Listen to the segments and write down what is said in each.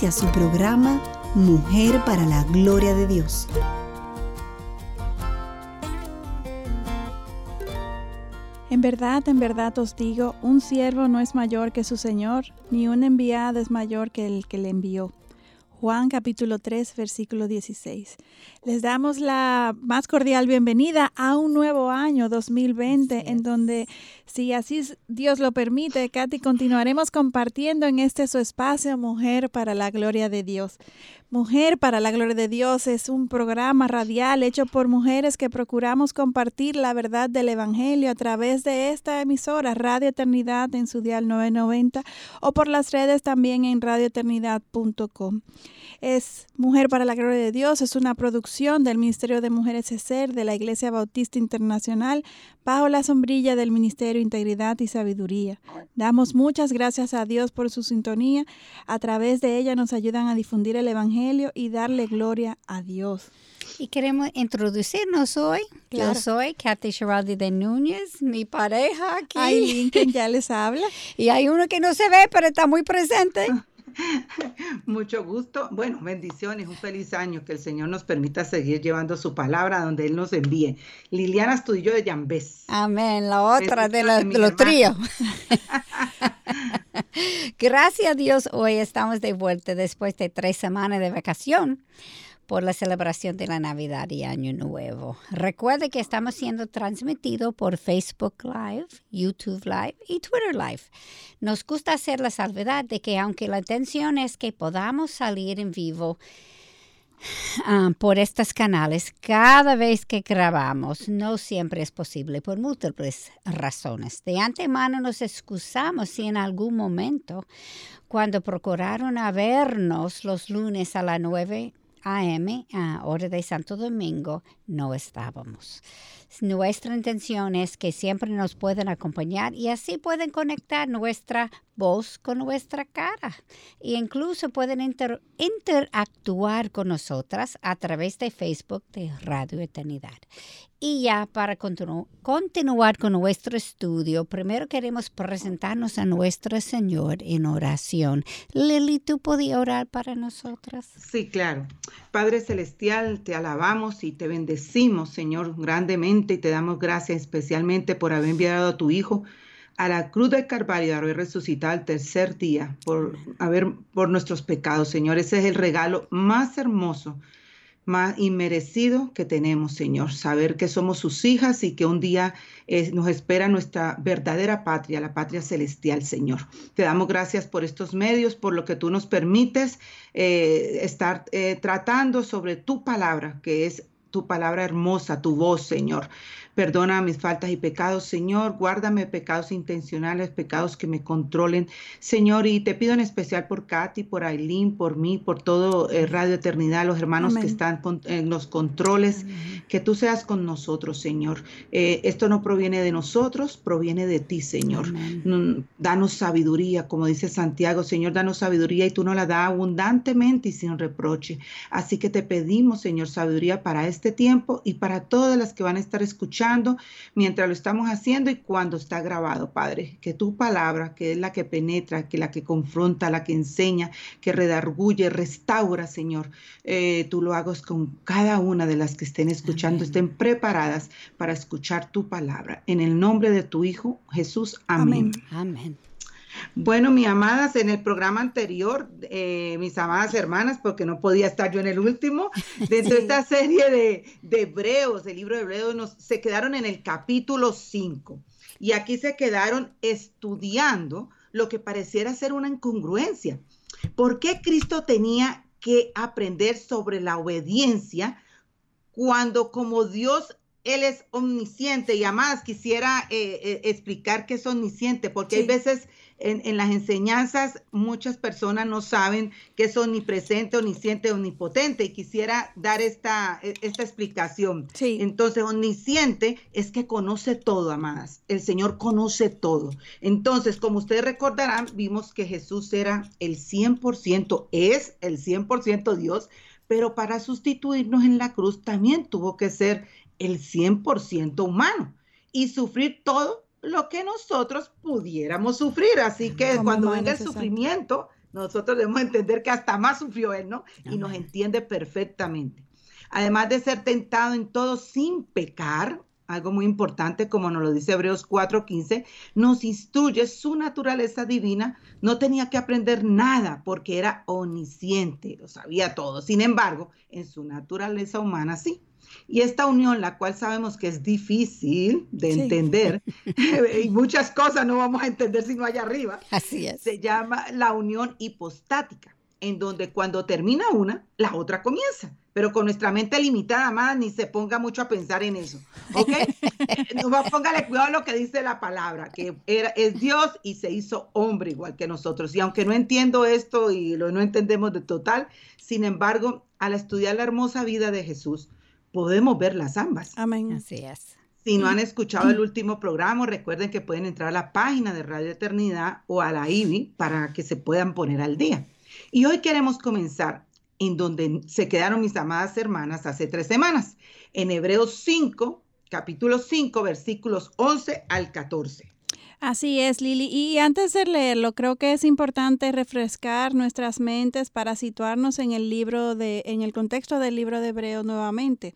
Inicia su programa Mujer para la Gloria de Dios. En verdad, en verdad os digo, un siervo no es mayor que su Señor, ni un enviado es mayor que el que le envió. Juan capítulo 3, versículo 16. Les damos la más cordial bienvenida a un nuevo año 2020 en donde, si así Dios lo permite, Katy, continuaremos compartiendo en este su espacio Mujer para la Gloria de Dios. Mujer para la Gloria de Dios es un programa radial hecho por mujeres que procuramos compartir la verdad del Evangelio a través de esta emisora Radio Eternidad en su dial 990 o por las redes también en radioeternidad.com. Es Mujer para la Gloria de Dios, es una producción del Ministerio de Mujeres ESER de la Iglesia Bautista Internacional bajo la sombrilla del Ministerio Integridad y Sabiduría. Damos muchas gracias a Dios por su sintonía. A través de ella nos ayudan a difundir el Evangelio y darle gloria a Dios. Y queremos introducirnos hoy. Yo soy Kathy Giraldi de Núñez, mi pareja aquí. Hay Lincoln ya les habla. y hay uno que no se ve, pero está muy presente. Mucho gusto. Bueno, bendiciones, un feliz año, que el Señor nos permita seguir llevando su palabra donde Él nos envíe. Liliana Estudillo de Yambés. Amén, la otra de, de los tríos. Gracias a Dios, hoy estamos de vuelta después de tres semanas de vacación por la celebración de la Navidad y Año Nuevo. Recuerde que estamos siendo transmitidos por Facebook Live, YouTube Live y Twitter Live. Nos gusta hacer la salvedad de que aunque la intención es que podamos salir en vivo, ah, por estos canales cada vez que grabamos. No siempre es posible por múltiples razones. De antemano nos excusamos si en algún momento, cuando procuraron a vernos los lunes a las 9 AM, a hora de Santo Domingo, no estábamos. Nuestra intención es que siempre nos puedan acompañar y así pueden conectar nuestra voz con nuestra cara. E incluso pueden interactuar con nosotras a través de Facebook de Radio Eternidad. Y ya para continuar con nuestro estudio, primero queremos presentarnos a nuestro Señor en oración. Lili, ¿tú podías orar para nosotras? Sí, claro. Padre Celestial, te alabamos y te bendecimos, Señor, grandemente y te damos gracias especialmente por haber enviado a tu Hijo a la cruz del Calvario, haber resucitado al tercer día por haber por nuestros pecados, Señor. Ese es el regalo más hermoso más inmerecido que tenemos, Señor. Saber que somos sus hijas y que un día eh, nos espera nuestra verdadera patria, la patria celestial, Señor. Te damos gracias por estos medios, por lo que tú nos permites eh, estar eh, tratando sobre tu palabra, que es tu palabra hermosa, tu voz, Señor. Perdona mis faltas y pecados, Señor. Guárdame pecados intencionales, pecados que me controlen, Señor. Y te pido en especial por Katy, por Aileen, por mí, por todo eh, Radio Eternidad, los hermanos que están en los controles, que tú seas con nosotros, Señor. Eh, esto no proviene de nosotros, proviene de ti, Señor. Danos sabiduría, como dice Santiago, Señor, danos sabiduría y tú nos la das abundantemente y sin reproche. Así que te pedimos, Señor, sabiduría para este tiempo y para todas las que van a estar escuchando mientras lo estamos haciendo y cuando está grabado, Padre. Que tu palabra, que es la que penetra, que la que confronta, la que enseña, que redarguye, restaura, Señor, eh, tú lo hagas con cada una de las que estén escuchando, estén preparadas para escuchar tu palabra. En el nombre de tu Hijo, Jesús. Amén. Amén. Bueno, mis amadas, en el programa anterior, eh, mis amadas hermanas, porque no podía estar yo en el último, dentro de esta serie de, de, Hebreos, el libro de Hebreos, nos, se quedaron en el capítulo 5. Y aquí se quedaron estudiando lo que pareciera ser una incongruencia. ¿Por qué Cristo tenía que aprender sobre la obediencia cuando como Dios él es omnisciente y además quisiera eh, eh, explicar qué es omnisciente, porque hay veces en, las enseñanzas muchas personas no saben que es omnipresente, omnisciente, omnipotente y quisiera dar esta, e, esta explicación. Sí. Entonces, omnisciente es que conoce todo, amadas. El Señor conoce todo. Entonces, como ustedes recordarán, vimos que Jesús era el 100%, es el 100% Dios, pero para sustituirnos en la cruz también tuvo que ser el 100% humano y sufrir todo lo que nosotros pudiéramos sufrir. Así que cuando venga el sufrimiento, nosotros debemos entender que hasta más sufrió él, ¿no? Y nos entiende perfectamente. Además de ser tentado en todo sin pecar, algo muy importante, como nos lo dice Hebreos 4:15, nos instruye su naturaleza divina, no tenía que aprender nada porque era omnisciente, lo sabía todo. Sin embargo, en su naturaleza humana sí. Y esta unión, la cual sabemos que es difícil de entender, y muchas cosas no vamos a entender si no hay arriba. Así es. Se llama la unión hipostática, en donde cuando termina una, la otra comienza. Pero con nuestra mente limitada, más ni se ponga mucho a pensar en eso. ¿Ok? no, póngale cuidado a lo que dice la palabra, que era, es Dios y se hizo hombre igual que nosotros. Y aunque no entiendo esto y lo no entendemos de total, sin embargo, al estudiar la hermosa vida de Jesús, podemos ver las ambas. Amén. Así es. Si no han escuchado el último programa, recuerden que pueden entrar a la página de Radio Eternidad o a la IBI para que se puedan poner al día. Y hoy queremos comenzar en donde se quedaron mis amadas hermanas hace tres semanas, en Hebreos 5, capítulo 5, versículos 11 al 14. Así es, Lili. Y antes de leerlo, creo que es importante refrescar nuestras mentes para situarnos en el libro de, en el contexto del libro de Hebreo nuevamente.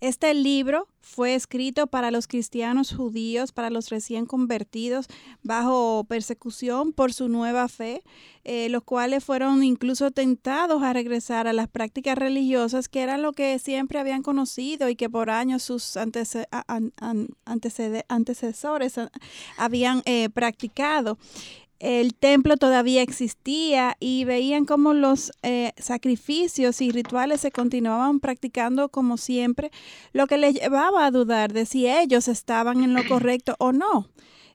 Este libro fue escrito para los cristianos judíos, para los recién convertidos bajo persecución por su nueva fe, eh, los cuales fueron incluso tentados a regresar a las prácticas religiosas que eran lo que siempre habían conocido y que por años sus antecesores habían eh, practicado el templo todavía existía y veían cómo los eh, sacrificios y rituales se continuaban practicando como siempre, lo que les llevaba a dudar de si ellos estaban en lo correcto o no.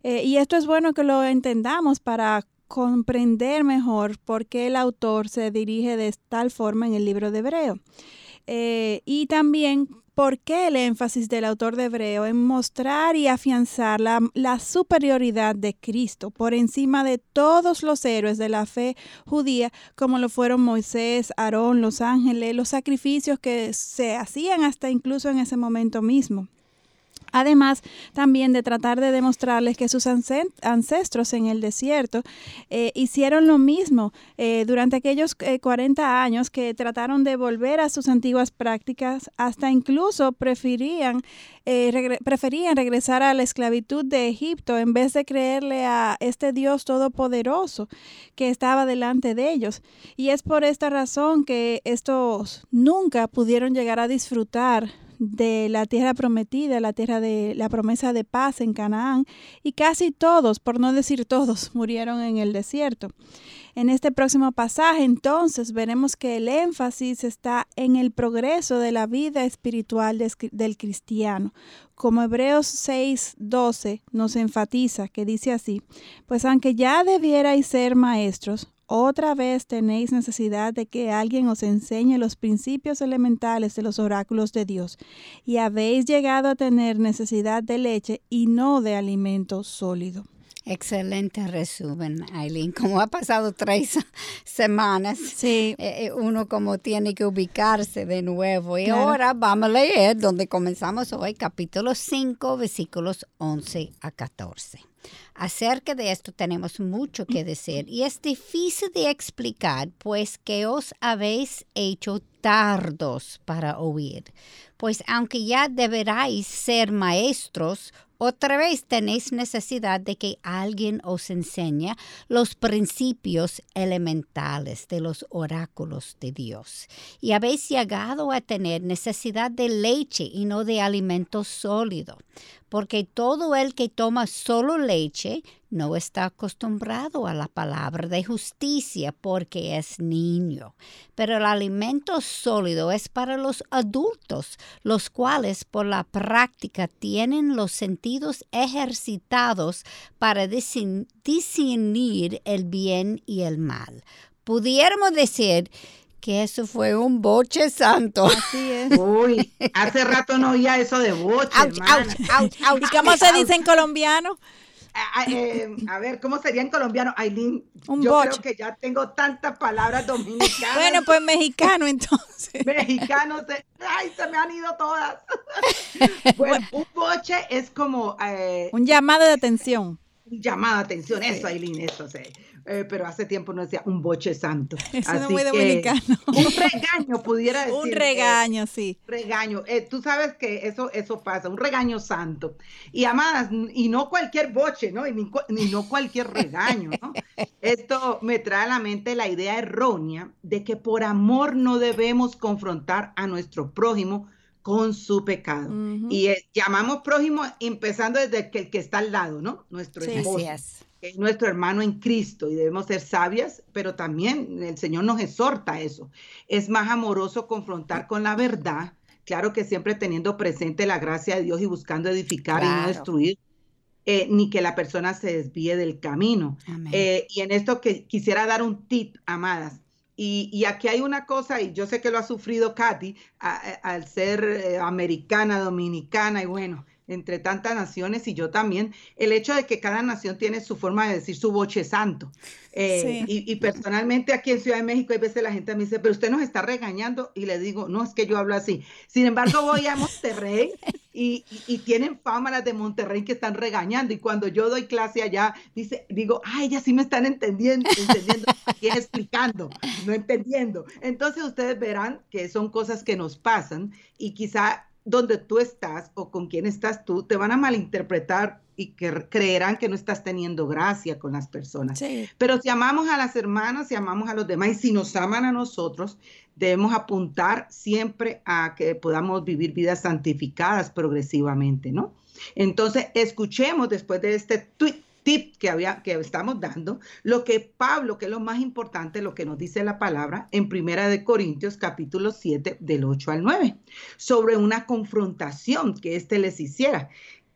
Eh, y esto es bueno que lo entendamos para comprender mejor por qué el autor se dirige de tal forma en el libro de Hebreo. Eh, y también ¿Por qué el énfasis del autor de Hebreo en mostrar y afianzar la, superioridad de Cristo por encima de todos los héroes de la fe judía, como lo fueron Moisés, Aarón, los ángeles, los sacrificios que se hacían hasta incluso en ese momento mismo? Además, también de tratar de demostrarles que sus ancestros en el desierto eh, hicieron lo mismo eh, durante aquellos 40 eh, años que trataron de volver a sus antiguas prácticas, hasta incluso preferían, preferían regresar a la esclavitud de Egipto en vez de creerle a este Dios todopoderoso que estaba delante de ellos. Y es por esta razón que estos nunca pudieron llegar a disfrutar de la tierra prometida, la tierra de la promesa de paz en Canaán, y casi todos, por no decir todos, murieron en el desierto. En este próximo pasaje, entonces, veremos que el énfasis está en el progreso de la vida espiritual del cristiano, como Hebreos 6:12 nos enfatiza, que dice así, pues aunque ya debierais ser maestros, otra vez tenéis necesidad de que alguien os enseñe los principios elementales de los oráculos de Dios, y habéis llegado a tener necesidad de leche y no de alimento sólido. Excelente resumen, Aileen. Como ha pasado tres semanas, sí. Eh, eh, uno como tiene que ubicarse de nuevo. Y ahora vamos a leer donde comenzamos hoy, capítulo 5, versículos 11 a 14. Acerca de esto tenemos mucho que decir y es difícil de explicar, pues que os habéis hecho tardos para oír. Pues aunque ya deberáis ser maestros, otra vez tenéis necesidad de que alguien os enseñe los principios elementales de los oráculos de Dios. Y habéis llegado a tener necesidad de leche y no de alimento sólido porque todo el que toma solo leche no está acostumbrado a la palabra de justicia porque es niño. Pero el alimento sólido es para los adultos, los cuales por la práctica tienen los sentidos ejercitados para discernir el bien y el mal. Pudiéramos decir que eso fue un boche santo. Así es. Uy, hace rato no oía eso de boche. Ouch, ouch, ouch, ouch. ¿Y cómo se dice en colombiano? A, eh, a ver, ¿cómo sería en colombiano? Aileen, Un yo boche. creo que ya tengo tantas palabras dominicanas. Bueno, pues mexicano entonces. mexicanos, se- ay, se me han ido todas. bueno, un boche es como eh, Un llamado de atención. un llamado de atención, eso, Aileen, eso sé. Eh, pero hace tiempo no decía un boche santo. Eso no es Así muy que dominicano. Un regaño, pudiera decir. Un eh, regaño, sí. regaño. Eh, tú sabes que eso, eso pasa, un regaño santo. Y amadas, y no cualquier boche, ¿no? Y ni, ni no cualquier regaño, ¿no? Esto me trae a la mente la idea errónea de que por amor no debemos confrontar a nuestro prójimo con su pecado. Y eh, llamamos prójimo empezando desde que el que está al lado, ¿no? Nuestro Sí. esposo Así es. Que es nuestro hermano en Cristo y debemos ser sabias, pero también el Señor nos exhorta a eso. Es más amoroso confrontar con la verdad, claro que siempre teniendo presente la gracia de Dios y buscando edificar y no destruir, eh, ni que la persona se desvíe del camino. Eh, y en esto que quisiera dar un tip, amadas. Y, y aquí hay una cosa, y yo sé que lo ha sufrido Katy al ser eh, americana, dominicana, y bueno, entre tantas naciones y yo también, el hecho de que cada nación tiene su forma de decir su boche santo. Eh, Sí. y, y personalmente aquí en Ciudad de México hay veces la gente me dice, pero usted nos está regañando y le digo, no, es que yo hablo así. Sin embargo, voy a Monterrey y, y- y tienen fama las de Monterrey que están regañando y cuando yo doy clase allá, dice, digo, ay, ya sí me están entendiendo, entendiendo y explicando, no entendiendo. Entonces ustedes verán que son cosas que nos pasan y quizá donde tú estás o con quién estás tú, te van a malinterpretar y que creerán que no estás teniendo gracia con las personas. Sí. Pero si amamos a las hermanas, si amamos a los demás y si nos aman a nosotros, debemos apuntar siempre a que podamos vivir vidas santificadas progresivamente, ¿no? Entonces, escuchemos después de este tweet tip que, había, que estamos dando, lo que Pablo, que es lo más importante, lo que nos dice la palabra en Primera de Corintios capítulo 7 del 8 al 9, sobre una confrontación que éste les hiciera.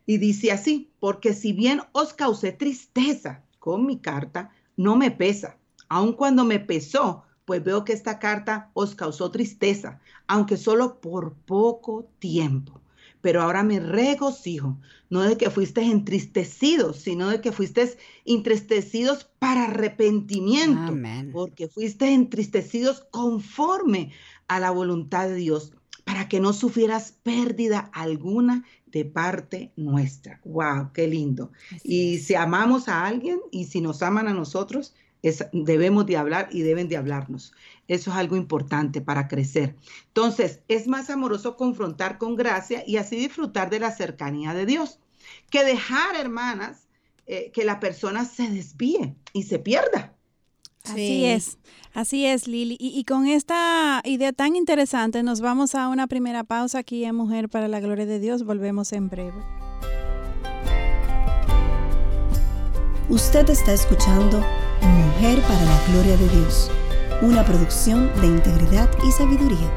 Y dice así, porque si bien os causé tristeza con mi carta, no me pesa. Aun cuando me pesó, pues veo que esta carta os causó tristeza, aunque solo por poco tiempo. Pero ahora me regocijo, no de que fuisteis entristecidos, sino de que fuisteis entristecidos para arrepentimiento, Amén. porque fuisteis entristecidos conforme a la voluntad de Dios, para que no sufrieras pérdida alguna de parte nuestra. ¡Wow! ¡Qué lindo! Así Y si amamos a alguien y si nos aman a nosotros, es- debemos de hablar y deben de hablarnos. Eso es algo importante para crecer. Entonces, es más amoroso confrontar con gracia y así disfrutar de la cercanía de Dios, que dejar, hermanas, eh, que la persona se desvíe y se pierda. Así Sí. es, así es, Lili. Y, y con esta idea tan interesante nos vamos a una primera pausa aquí en Mujer para la Gloria de Dios. Volvemos en breve. Usted está escuchando Mujer para la Gloria de Dios, una producción de integridad y sabiduría.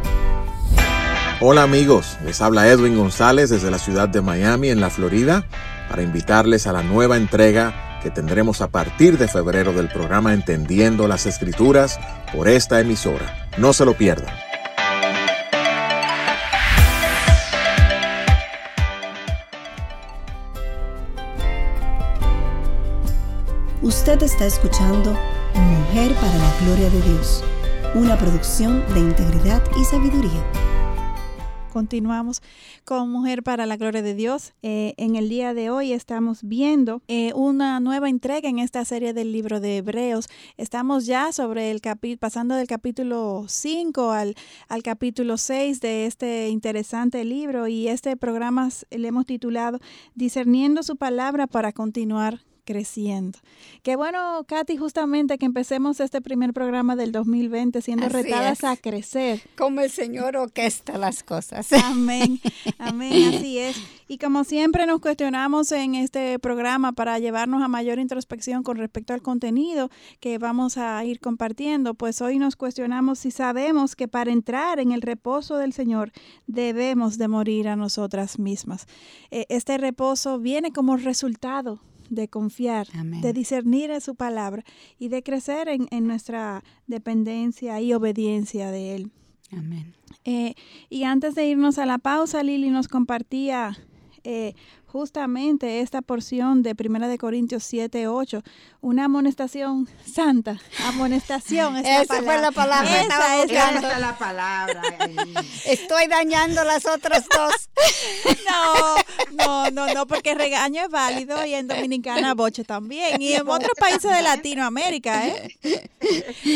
Hola amigos, les habla Edwin González desde la ciudad de Miami, en la Florida, para invitarles a la nueva entrega que tendremos a partir de febrero del programa Entendiendo las Escrituras por esta emisora. No se lo pierdan. Usted está escuchando Mujer para la Gloria de Dios, una producción de integridad y sabiduría. Continuamos con Mujer para la Gloria de Dios. Eh, en el día de hoy estamos viendo eh, una nueva entrega en esta serie del libro de Hebreos. Estamos ya sobre el capítulo, pasando del capítulo 5 al, al capítulo 6 de este interesante libro y este programa le hemos titulado Discerniendo su palabra para continuar creciendo. Qué bueno, Katy, justamente que empecemos este primer programa del 2020 siendo retadas a crecer. Como el Señor orquesta las cosas. Amén, amén, así es. Y como siempre nos cuestionamos en este programa para llevarnos a mayor introspección con respecto al contenido que vamos a ir compartiendo, pues hoy nos cuestionamos si sabemos que para entrar en el reposo del Señor debemos de morir a nosotras mismas. Eh, este reposo viene como resultado de confiar, de discernir en su palabra y de crecer en, nuestra dependencia y obediencia de Él. Amén. Eh, y antes de irnos a la pausa, Lili nos compartía eh, justamente esta porción de Primera de Corintios 7, 8, una amonestación santa, amonestación. Esa fue la palabra. Esa, es la palabra. Estoy dañando las otras dos. No, no, no, no, porque regaño es válido y en Dominicana boche también y en otros países de Latinoamérica, ¿eh?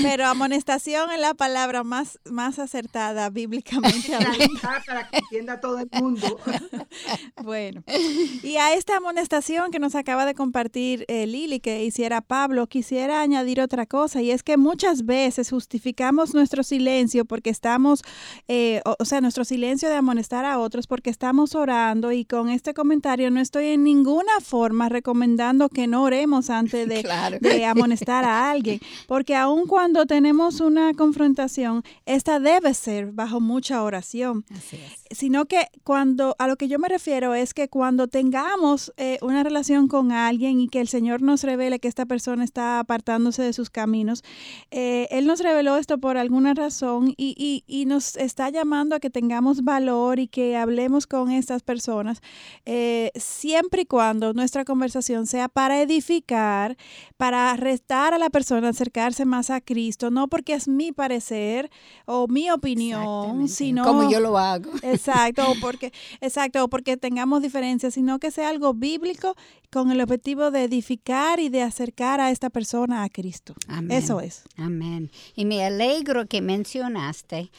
Pero amonestación es la palabra más, más acertada bíblicamente Para que entienda todo el mundo. Bueno, y a esta amonestación que nos acaba de compartir eh, Lili, que hiciera Pablo, quisiera añadir otra cosa, y es que muchas veces justificamos nuestro silencio porque estamos, eh, o, sea, nuestro silencio de amonestar a otros porque estamos orando, y con este comentario no estoy en ninguna forma recomendando que no oremos antes de, de amonestar a alguien, porque aun cuando tenemos una confrontación, esta debe ser bajo mucha oración. Así es sino que cuando, a lo que yo me refiero es que cuando tengamos eh, una relación con alguien y que el Señor nos revele que esta persona está apartándose de sus caminos, eh, Él nos reveló esto por alguna razón y, y, y, nos está llamando a que tengamos valor y que hablemos con estas personas, eh, siempre y cuando nuestra conversación sea para edificar, para restar a la persona, acercarse más a Cristo, no porque es mi parecer o mi opinión, sino... Como yo lo hago. Exacto, porque, exacto, porque tengamos diferencias, sino que sea algo bíblico con el objetivo de edificar y de acercar a esta persona a Cristo. Eso es. Amén. Y me alegro que mencionaste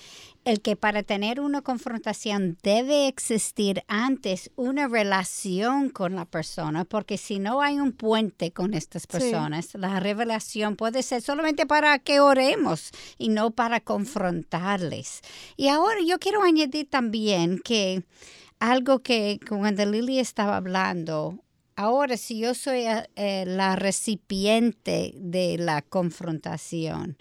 el que para tener una confrontación debe existir antes una relación con la persona, porque si no hay un puente con estas personas, la revelación puede ser solamente para que oremos y no para confrontarles. Y ahora yo quiero añadir también que algo que cuando Lily estaba hablando, ahora si yo soy eh, la recipiente de la confrontación,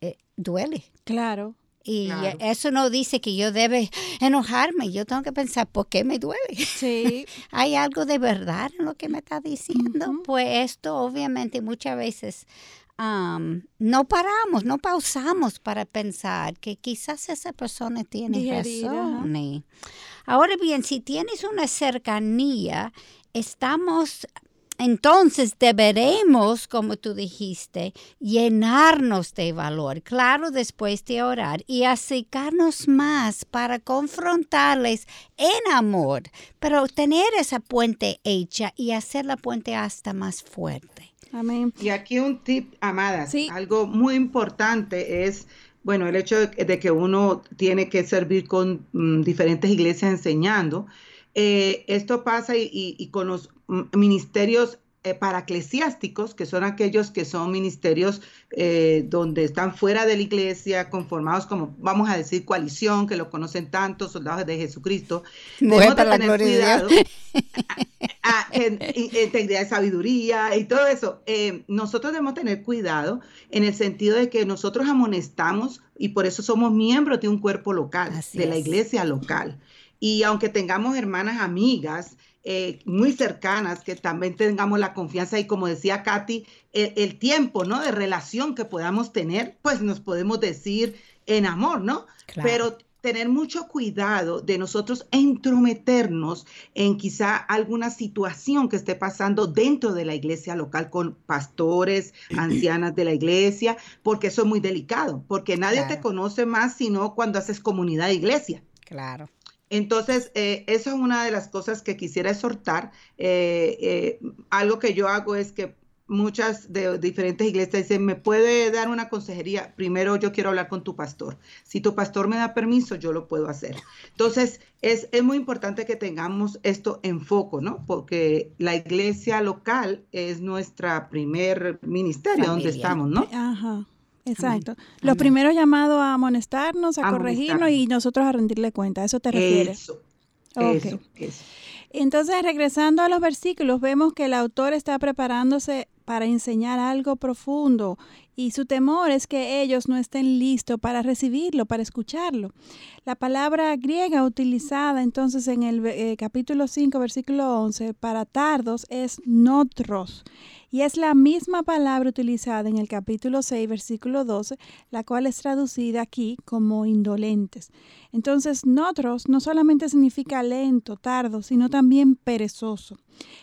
eh, duele. Claro. Y eso no dice que yo debe enojarme. Yo tengo que pensar, ¿por qué me duele? Sí. ¿Hay algo de verdad en lo que me está diciendo? Pues esto obviamente muchas veces no paramos, no pausamos para pensar que quizás esa persona tiene razón. Ahora bien, si tienes una cercanía, estamos entonces deberemos, como tú dijiste, llenarnos de valor, claro, después de orar y acercarnos más para confrontarles en amor, pero tener esa puente hecha y hacer la puente hasta más fuerte. Amén. Y aquí un tip, amadas, algo muy importante es bueno, el hecho de, que uno tiene que servir con mm, diferentes iglesias enseñando, eh, esto pasa y, con los ministerios eh, paraclesiásticos, que son aquellos que son ministerios eh, donde están fuera de la iglesia, conformados como, vamos a decir, coalición, que lo conocen tantos soldados de Jesucristo. Debemos tener cuidado. integridad de sabiduría y todo eso. nosotros debemos tener cuidado en el sentido de que nosotros amonestamos y por eso somos miembros de un cuerpo local, de la iglesia local. Y aunque tengamos hermanas amigas eh, muy cercanas, que también tengamos la confianza y como decía Katy, el, tiempo, ¿no? De relación que podamos tener, pues nos podemos decir en amor, ¿no? Pero tener mucho cuidado de nosotros entrometernos en quizá alguna situación que esté pasando dentro de la iglesia local con pastores, ancianas de la iglesia, porque eso es muy delicado, porque nadie te conoce más sino cuando haces comunidad de iglesia. Claro. Entonces, eh, eso es una de las cosas que quisiera exhortar. Eh, eh, algo que yo hago es que muchas de diferentes iglesias dicen, ¿me puede dar una consejería? Primero yo quiero hablar con tu pastor. Si tu pastor me da permiso, yo lo puedo hacer. Entonces, es, es muy importante que tengamos esto en foco, ¿no? Porque la iglesia local es nuestra primer ministerio donde estamos, ¿no? Ajá. Exacto. Los primeros llamados a amonestarnos, a, corregirnos y nosotros a rendirle cuenta. ¿A eso te refieres? Eso. Eso, eso. Entonces, regresando a los versículos, vemos que el autor está preparándose para enseñar algo profundo y su temor es que ellos no estén listos para recibirlo, para escucharlo. La palabra griega utilizada entonces en el eh, capítulo 5, versículo 11, para tardos es notros. Y es la misma palabra utilizada en el capítulo 6, versículo 12, la cual es traducida aquí como indolentes. Entonces, notros no solamente significa lento, tardo, sino también perezoso.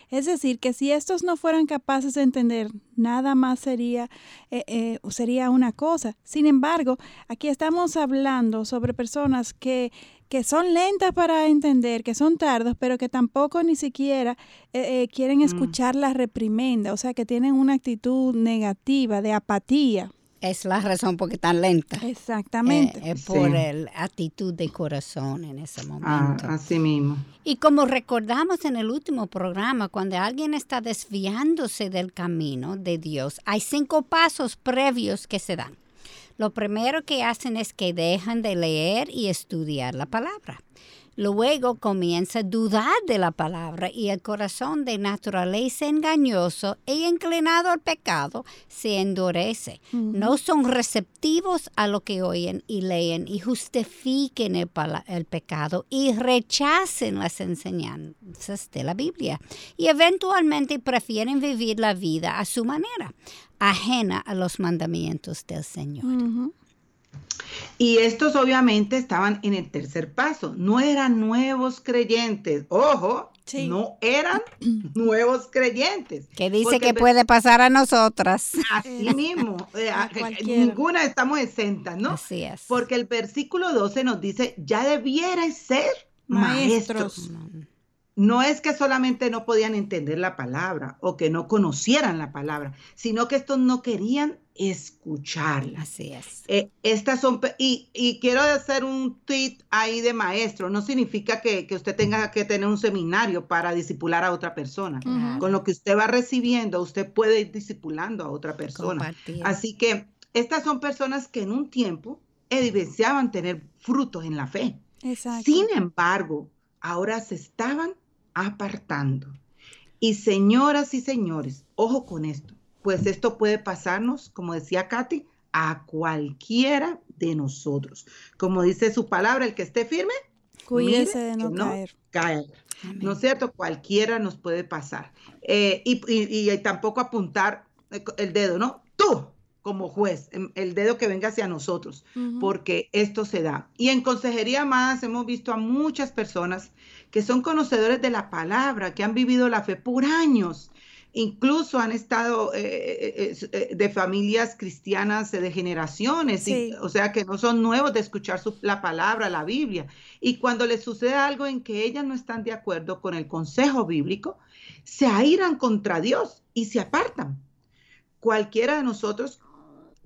Es decir, que si estos no fueran capaces de entender, nada más sería, eh, eh, sería una cosa. Sin embargo, aquí estamos hablando sobre personas que que son lentas para entender, que son tardos, pero que tampoco ni siquiera eh, quieren mm. escuchar la reprimenda, o sea, que tienen una actitud negativa, de apatía. Es la razón por qué tan lenta. Exactamente. es por la actitud de corazón en ese ah, momento. así mismo. Y como recordamos en el último programa, cuando alguien está desviándose del camino de Dios, hay cinco pasos previos que se dan. Lo primero que hacen es que dejan de leer y estudiar la palabra. Luego comienza a dudar de la palabra y el corazón de naturaleza engañoso e inclinado al pecado se endurece. No son receptivos a lo que oyen y leen y justifiquen el, el, pecado y rechacen las enseñanzas de la Biblia. Y eventualmente prefieren vivir la vida a su manera, ajena a los mandamientos del Señor. Y estos obviamente estaban en el tercer paso, no eran nuevos creyentes, ojo, no eran nuevos creyentes. Que dice que puede pasar a nosotras. Así mismo, eh, ninguna estamos exentas, ¿no? Así es. Porque el versículo 12 nos dice, ya debierais ser maestros. No es que solamente no podían entender la palabra o que no conocieran la palabra, sino que estos no querían escucharla. Así es. Eh, estas son, y, quiero hacer un tweet ahí de maestro, no significa que, usted tenga que tener un seminario para disipular a otra persona. Con lo que usted va recibiendo, usted puede ir disipulando a otra persona. Así que estas son personas que en un tiempo evidenciaban tener frutos en la fe. Sin embargo, ahora se estaban apartando. Y señoras y señores, ojo con esto pues esto puede pasarnos, como decía Katy, a cualquiera de nosotros. Como dice su palabra, el que esté firme, cuídese de no, caer. ¿No es cierto? Cualquiera nos puede pasar. Eh, y, tampoco apuntar el dedo, ¿no? Tú, como juez, em, el dedo que venga hacia nosotros, porque esto se da. Y en Consejería Más hemos visto a muchas personas que son conocedores de la palabra, que han vivido la fe por años incluso han estado eh, eh, eh, de familias cristianas de generaciones, o sea que no son nuevos de escuchar la palabra, la Biblia. Y cuando les sucede algo en que ellas no están de acuerdo con el consejo bíblico, se airan contra Dios y se apartan. Cualquiera de nosotros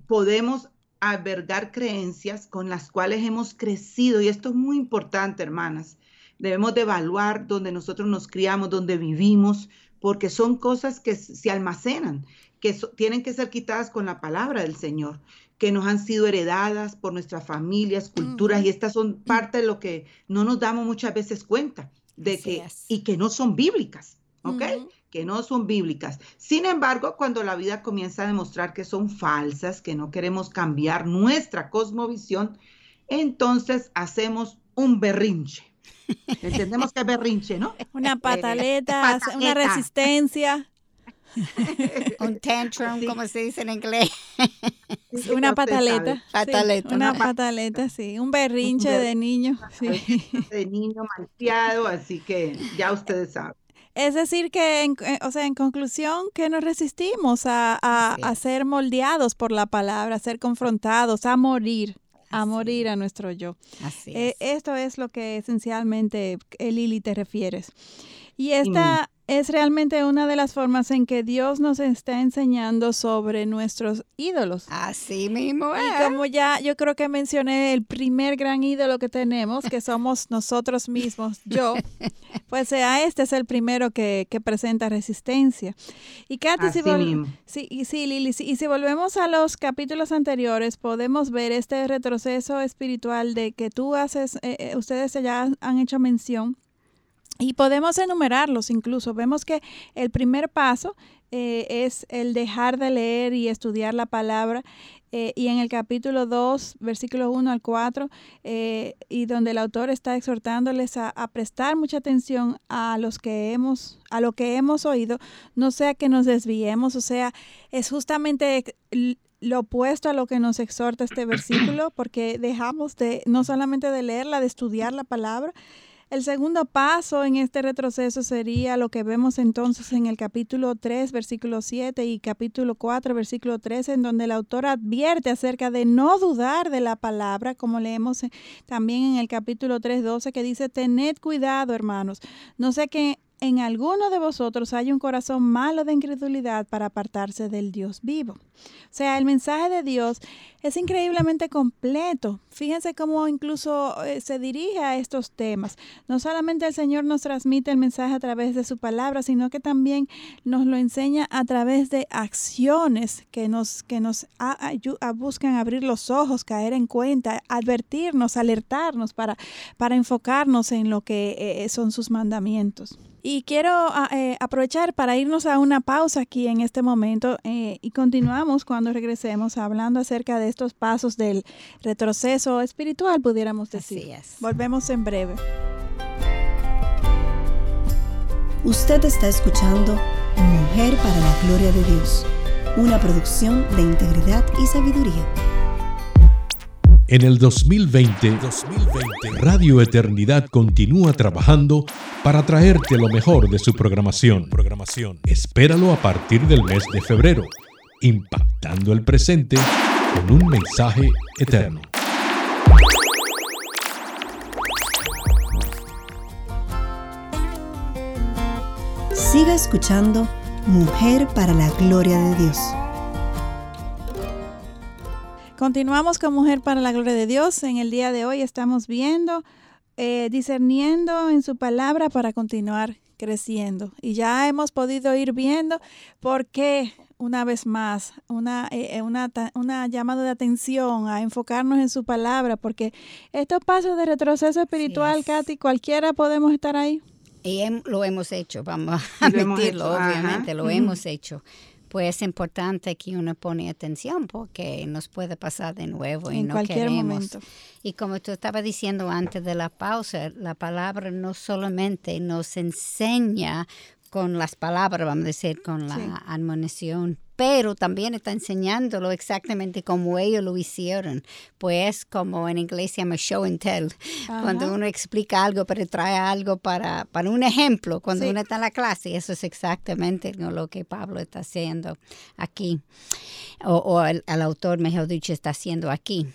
podemos albergar creencias con las cuales hemos crecido y esto es muy importante, hermanas. Debemos de evaluar donde nosotros nos criamos, donde vivimos, porque son cosas que se almacenan, que tienen que ser quitadas con la palabra del Señor, que nos han sido heredadas por nuestras familias, culturas, y estas son parte de lo que no nos damos muchas veces cuenta, de que, y que no son bíblicas, ¿ok? Que no son bíblicas. Sin embargo, cuando la vida comienza a demostrar que son falsas, que no queremos cambiar nuestra cosmovisión, entonces hacemos un berrinche Entendemos que es berrinche, ¿no? Una pataleta, una resistencia. Un tantrum, como se dice en inglés. una pataleta. pataleta. una pataleta, sí. Un berrinche de niño. De niño malteado, así que ya ustedes saben. Es decir, que, en, eh, o sea, en conclusión, que nos resistimos a, a, ser moldeados por la palabra, a ser confrontados, a morir a morir a nuestro yo. Así eh, esto es lo que esencialmente, eh, Lili, te refieres. Y esta, es realmente una de las formas en que Dios nos está enseñando sobre nuestros ídolos. Así mismo es. Y como ya yo creo que mencioné el primer gran ídolo que tenemos, que somos nosotros mismos, yo, pues a este es el primero que, que presenta resistencia. Y Katy, si, sí, y sí, Lili, y si volvemos a los capítulos anteriores, podemos ver este retroceso espiritual de que tú haces, eh, eh, ustedes ya han hecho mención y podemos enumerarlos incluso. Vemos que el primer paso eh, es el dejar de leer y estudiar la palabra. Eh, y en el capítulo 2, versículo 1 al 4, eh, y donde el autor está exhortándoles a, a, prestar mucha atención a los que hemos, a lo que hemos oído, no sea que nos desviemos, o sea, es justamente lo opuesto a lo que nos exhorta este versículo, porque dejamos de, no solamente de leerla, de estudiar la palabra, el segundo paso en este retroceso sería lo que vemos entonces en el capítulo 3, versículo 7 y capítulo 4, versículo 13, en donde el autor advierte acerca de no dudar de la palabra, como leemos también en el capítulo 3, 12, que dice, tened cuidado, hermanos, no sé que en alguno de vosotros hay un corazón malo de incredulidad para apartarse del Dios vivo. O sea, el mensaje de Dios es increíblemente completo. Fíjense cómo incluso eh, se dirige a estos temas. No solamente el Señor nos transmite el mensaje a través de su palabra, sino que también nos lo enseña a través de acciones que nos, que nos buscan abrir los ojos, caer en cuenta, advertirnos, alertarnos para, para enfocarnos en lo que eh, son sus mandamientos. Y quiero ah, eh, aprovechar para irnos a una pausa aquí en este momento eh, y continuamos cuando regresemos hablando acerca de estos pasos del retroceso espiritual, pudiéramos decir. Volvemos en breve. Usted está escuchando Mujer para la Gloria de Dios, una producción de integridad y sabiduría. En el 2020, Radio Eternidad continúa trabajando para traerte lo mejor de su programación. programación. Espéralo a partir del mes de febrero, impactando el presente con un mensaje eterno. Siga escuchando Mujer para la Gloria de Dios. Continuamos con Mujer para la Gloria de Dios. En el día de hoy estamos viendo, eh, discerniendo en su palabra para continuar creciendo. Y ya hemos podido ir viendo por qué, una vez más, una, eh, eh, una, una llamada de atención a enfocarnos en su palabra, porque estos pasos de retroceso espiritual, Katy, cualquiera podemos estar ahí. Y lo hemos hecho, vamos a admitirlo, obviamente, lo hemos hecho pues es importante que uno pone atención porque nos puede pasar de nuevo y en no cualquier Momento. Y como tú estabas diciendo antes de la pausa, la palabra no solamente nos enseña con las palabras, vamos a decir, con la admonición, pero también está enseñándolo exactamente como ellos lo hicieron. Pues como en inglés se llama show and tell, cuando uno explica algo, pero trae algo para, para un ejemplo, cuando uno está en la clase, eso es exactamente lo que Pablo está haciendo aquí, o, o el, el autor, mejor dicho, está haciendo aquí.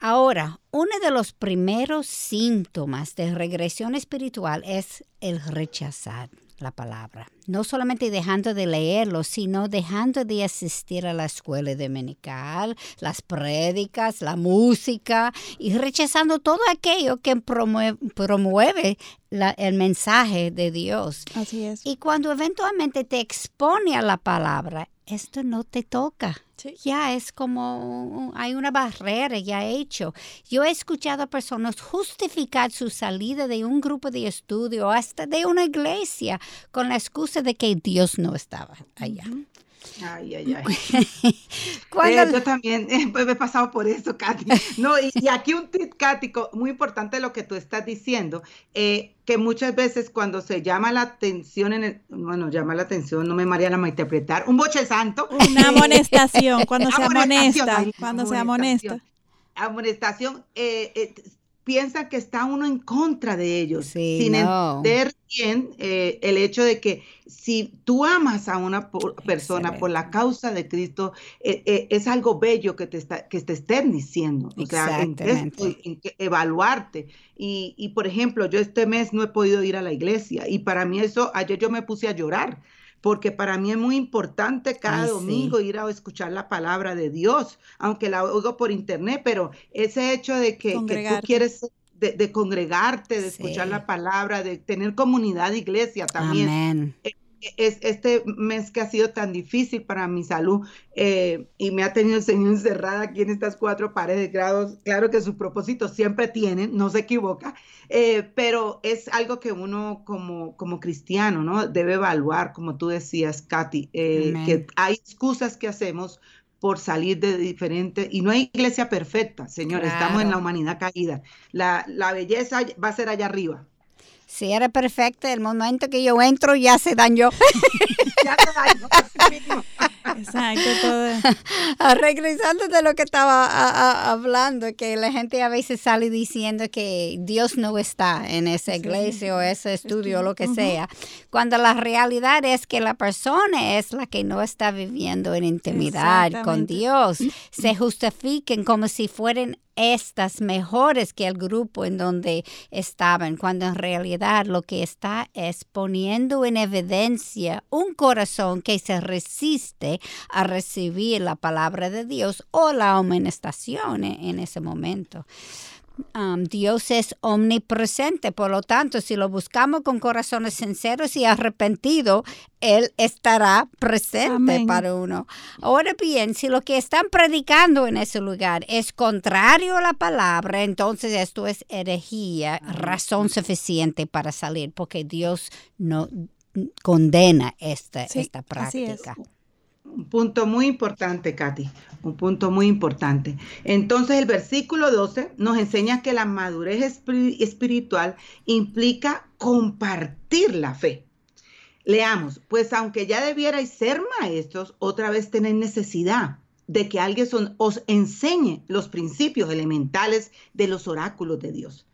Ahora, uno de los primeros síntomas de regresión espiritual es el rechazar la palabra. No solamente dejando de leerlo, sino dejando de asistir a la escuela dominical, las prédicas, la música y rechazando todo aquello que promueve, el mensaje de Dios. Así es. Y cuando eventualmente te expone a la palabra, esto no te toca. Ya es como hay una barrera ya hecho. Yo he escuchado a personas justificar su salida de un grupo de estudio hasta de una iglesia con la excusa de que Dios no estaba allá. Ay, ay, ay. Eh, yo también pues, he pasado por eso, Katy. No, y, aquí un tip, Katy, muy importante lo que tú estás diciendo, eh, que muchas veces cuando se llama la atención, en el, bueno, llama la atención, no me maría la interpretar, un boche santo. Una amonestación, cuando se amonesta, cuando se amonesta. Amonestación, piensan que está uno en contra de ellos, sin entender bien eh, el hecho de que si tú amas a una persona por la causa de Cristo, eh, eh, es algo bello que te, está, que te estén diciendo. O sea, en, evaluarte. Y, y, por ejemplo, yo este mes no he podido ir a la iglesia y para mí eso, ayer yo me puse a llorar porque para mí es muy importante cada domingo ir a escuchar la palabra de Dios, aunque la oigo por internet, pero ese hecho de que, tú quieres de, congregarte, de escuchar la palabra, de tener comunidad, iglesia también. Amén. Es este mes que ha sido tan difícil para mi salud eh, y me ha tenido el Señor encerrada aquí en estas cuatro paredes grados. Claro que su propósito siempre tiene, no se equivoca, eh, pero es algo que uno como, como cristiano ¿no? debe evaluar, como tú decías, Katy, eh, que hay excusas que hacemos por salir de diferente, y no hay iglesia perfecta, Señor, estamos en la humanidad caída. La, la belleza va a ser allá arriba, si era perfecta, el momento que yo entro ya se dañó. ya dañó. Exacto, todo. Ah, regresando de lo que estaba hablando, que la gente a veces sale diciendo que Dios no está en esa iglesia o ese estudio o lo que sea, cuando la realidad es que la persona es la que no está viviendo en intimidad con Dios. Se justifiquen como si fueran estas mejores que el grupo en donde estaban, cuando en realidad lo que está es poniendo en evidencia un corazón que se resiste a recibir la palabra de Dios o la amonestación en ese momento. Um, Dios es omnipresente, por lo tanto, si lo buscamos con corazones sinceros y arrepentidos, Él estará presente para uno. Ahora bien, si lo que están predicando en ese lugar es contrario a la palabra, entonces esto es herejía, razón suficiente para salir, porque Dios no condena esta, esta práctica. Un punto muy importante, Katy, un punto muy importante. Entonces el versículo 12 nos enseña que la madurez espiritual implica compartir la fe. Leamos, pues aunque ya debierais ser maestros, otra vez tenéis necesidad de que alguien os enseñe los principios elementales de los oráculos de Dios.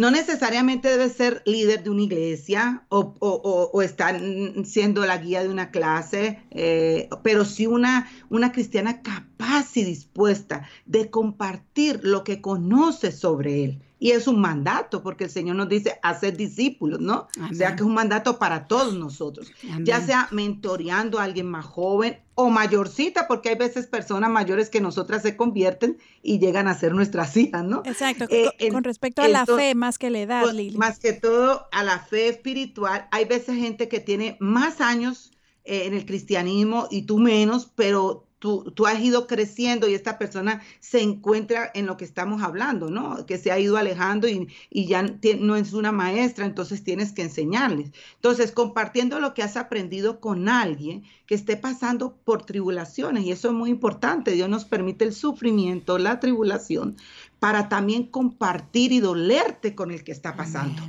No necesariamente debe ser líder de una iglesia o, estar siendo la guía de una clase, eh, pero sí una cristiana capaz y dispuesta de compartir lo que conoce sobre él y es un mandato, porque el Señor nos dice hacer discípulos, ¿no? O sea que es un mandato para todos nosotros, ya sea mentoreando a alguien más joven o mayorcita, porque hay veces personas mayores que nosotras se convierten y llegan a ser nuestras hijas, ¿no? Exacto, eh, con, respecto a la fe más que la edad, Lili. Más que todo a la fe espiritual, hay veces gente que tiene más años eh, en el cristianismo y tú menos, pero tú, has ido creciendo y esta persona se encuentra en lo que estamos hablando, ¿no? Que se ha ido alejando y, ya no es una maestra, entonces tienes que enseñarles. Entonces, compartiendo lo que has aprendido con alguien que esté pasando por tribulaciones, y eso es muy importante, Dios nos permite el sufrimiento, la tribulación, para también compartir y dolerte con el que está pasando.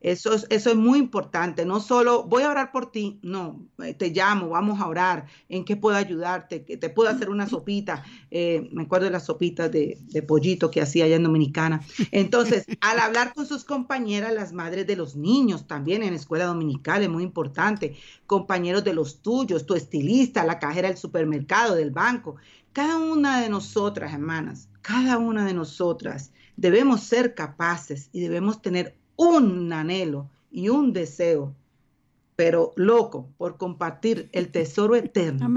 Eso es, eso es muy importante. No solo voy a orar por ti, no, eh, te llamo, vamos a orar, en qué puedo ayudarte, te puedo hacer una sopita. Eh, me acuerdo de las sopitas de, de, pollito que hacía allá en Dominicana. Entonces, al hablar con sus compañeras, las madres de los niños también en escuela dominical es muy importante, compañeros de los tuyos, tu estilista, la cajera del supermercado, del banco. Cada una de nosotras, hermanas, cada una de nosotras debemos ser capaces y debemos tener un anhelo y un deseo, pero loco por compartir el tesoro eterno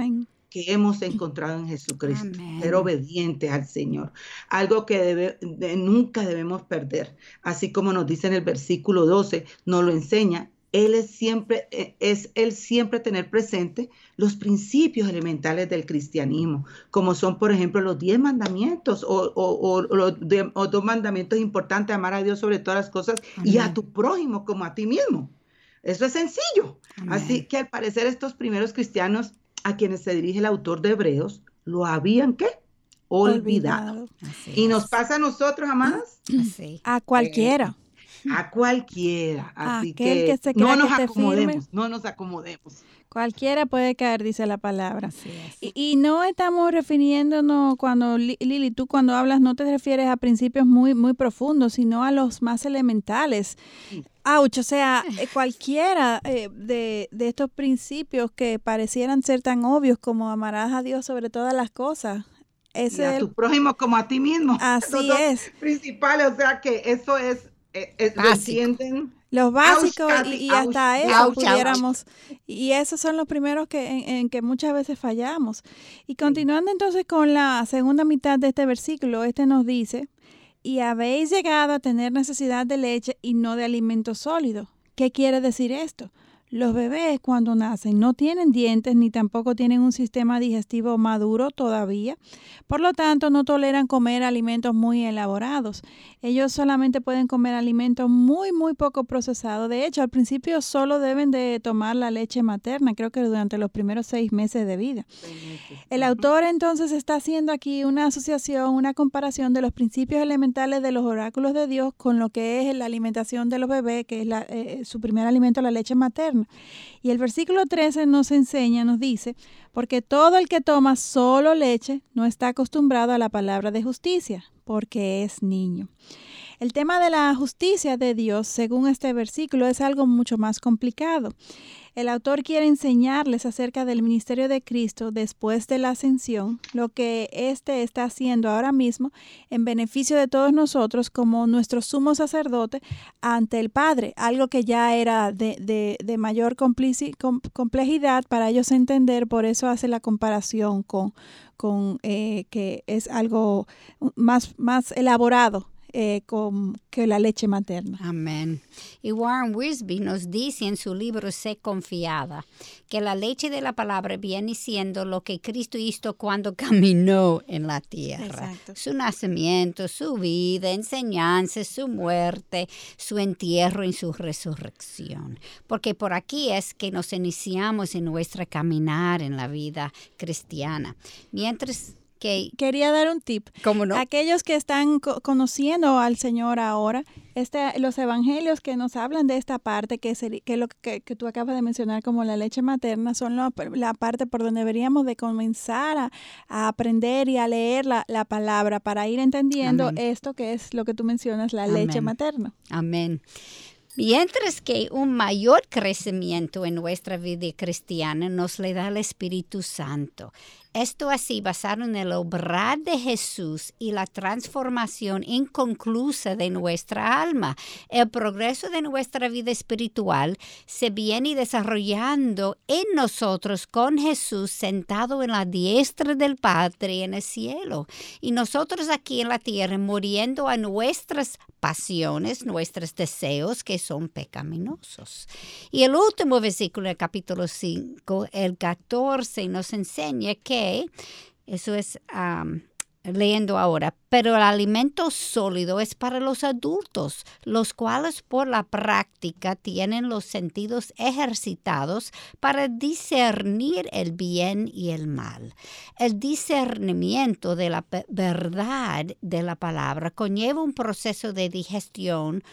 que hemos encontrado en Jesucristo, ser obedientes al Señor, algo que nunca debemos perder, así como nos dice en el versículo 12, nos lo enseña él es siempre, e, es él siempre tener presente los principios elementales del cristianismo, como son, por ejemplo, los diez mandamientos o, los dos mandamientos importantes, amar a Dios sobre todas las cosas y a tu prójimo como a ti mismo. Eso es sencillo. Así que al parecer estos primeros cristianos a quienes se dirige el autor de Hebreos, lo habían ¿qué? olvidado. Y nos pasa a nosotros, amadas. A cualquiera. A cualquiera. Así que, no nos acomodemos, no nos acomodemos. Cualquiera puede caer, dice la palabra. Y, no estamos refiriéndonos cuando, Lili, tú cuando hablas no te refieres a principios muy, muy profundos, sino a los más elementales. O sea, eh, cualquiera eh, de, estos principios que parecieran ser tan obvios como amarás a Dios sobre todas las cosas. Es y a tu prójimo como a ti mismo. Así es. Principales, o sea que eso es, eh, lo entienden los básicos y, hasta eso pudiéramos. Y esos son los primeros que, en, que muchas veces fallamos. Y continuando entonces con la segunda mitad de este versículo, este nos dice, y habéis llegado a tener necesidad de leche y no de alimento sólido. ¿Qué quiere decir esto? Los bebés cuando nacen no tienen dientes ni tampoco tienen un sistema digestivo maduro todavía. Por lo tanto, no toleran comer alimentos muy elaborados. Ellos solamente pueden comer alimentos muy, muy poco procesados. De hecho, al principio solo deben de tomar la leche materna, creo que durante los primeros seis meses de vida. El autor entonces está haciendo aquí una asociación, una comparación de los principios elementales de los oráculos de Dios con lo que es la alimentación de los bebés, que es eh, su primer alimento, la leche materna. Y el versículo 13 nos enseña, nos dice, porque todo el que toma solo leche no está acostumbrado a la palabra de justicia, porque es niño. El tema de la justicia de Dios, según este versículo, es algo mucho más complicado. El autor quiere enseñarles acerca del ministerio de Cristo después de la ascensión, lo que éste está haciendo ahora mismo en beneficio de todos nosotros como nuestro sumo sacerdote ante el Padre, algo que ya era de, mayor complejidad para ellos entender, por eso hace la comparación con, eh, que es algo más elaborado eh, con, que la leche materna. Amén. Y Warren Wisby nos dice en su libro Sé confiada que la leche de la palabra viene siendo lo que Cristo hizo cuando caminó en la tierra. Su nacimiento, su vida, enseñanza, su muerte, su entierro y su resurrección. Porque por aquí es que nos iniciamos en nuestra caminar en la vida cristiana. Mientras Quería dar un tip. ¿Cómo no? Aquellos que están conociendo al Señor ahora, este, los evangelios que nos hablan de esta parte, que, que lo que, tú acabas de mencionar como la leche materna, son la parte por donde deberíamos de comenzar a, aprender y a leer la, palabra para ir entendiendo esto que es lo que tú mencionas, la leche materna. Amén. Mientras que un mayor crecimiento en nuestra vida cristiana nos le da el Espíritu Santo. Esto así basado en el obrar de Jesús y la transformación inconclusa de nuestra alma. El progreso de nuestra vida espiritual se viene desarrollando en nosotros con Jesús sentado en la diestra del Padre en el cielo. Y nosotros aquí en la tierra muriendo a nuestras pasiones, nuestros deseos que son pecaminosos. Y el último versículo del capítulo 5, el 14, nos enseña que eso es leyendo ahora, pero el alimento sólido es para los adultos, los cuales por la práctica tienen los sentidos ejercitados para discernir el bien y el mal. El discernimiento de la verdad de la palabra conlleva un proceso de digestión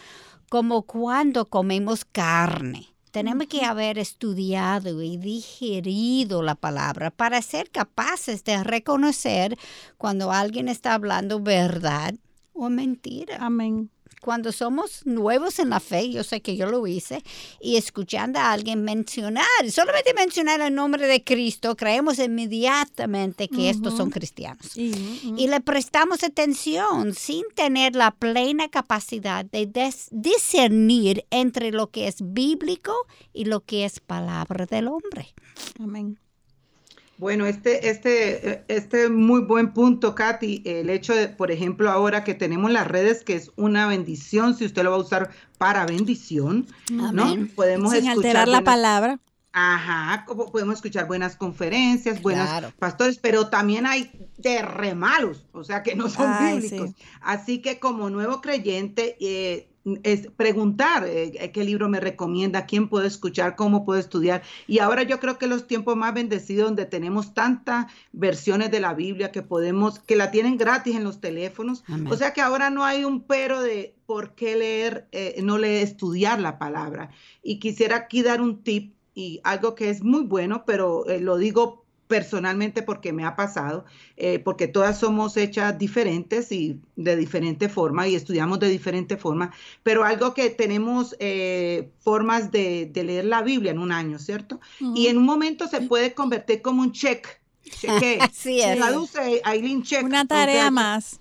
como cuando comemos carne tenemos que haber estudiado y digerido la palabra para ser capaces de reconocer cuando alguien está hablando verdad o mentira. Amén cuando somos nuevos en la fe, yo sé que yo lo hice, y escuchando a alguien mencionar, solamente mencionar el nombre de Cristo, creemos inmediatamente que estos son cristianos. Y le prestamos atención sin tener la plena capacidad de discernir entre lo que es bíblico y lo que es palabra del hombre. Amén. Bueno, este, este, este muy buen punto, Katy. El hecho de, por ejemplo, ahora que tenemos las redes, que es una bendición, si usted lo va a usar para bendición, ¿no? Podemos Sin alterar la palabra. Ajá, podemos escuchar buenas conferencias, buenos pastores, pero también hay de remalos, o sea que no son bíblicos. Así que como nuevo creyente, eh, es preguntar eh, qué libro me recomienda, quién puedo escuchar, cómo puedo estudiar. Y ahora yo creo que los tiempos más bendecidos donde tenemos tantas versiones de la Biblia que podemos, que la tienen gratis en los teléfonos. O sea que ahora no hay un pero de por qué leer, eh, no leer, estudiar la palabra. Y quisiera aquí dar un tip y algo que es muy bueno, pero eh, lo digo personalmente porque me ha pasado, eh, porque todas somos hechas diferentes y de diferente forma y estudiamos de diferente forma, pero algo que tenemos eh, formas de, leer la Biblia en un año, ¿cierto? Y en un momento se puede convertir como un check. Cheque. Así es. Traduce Aileen check. Una tarea más.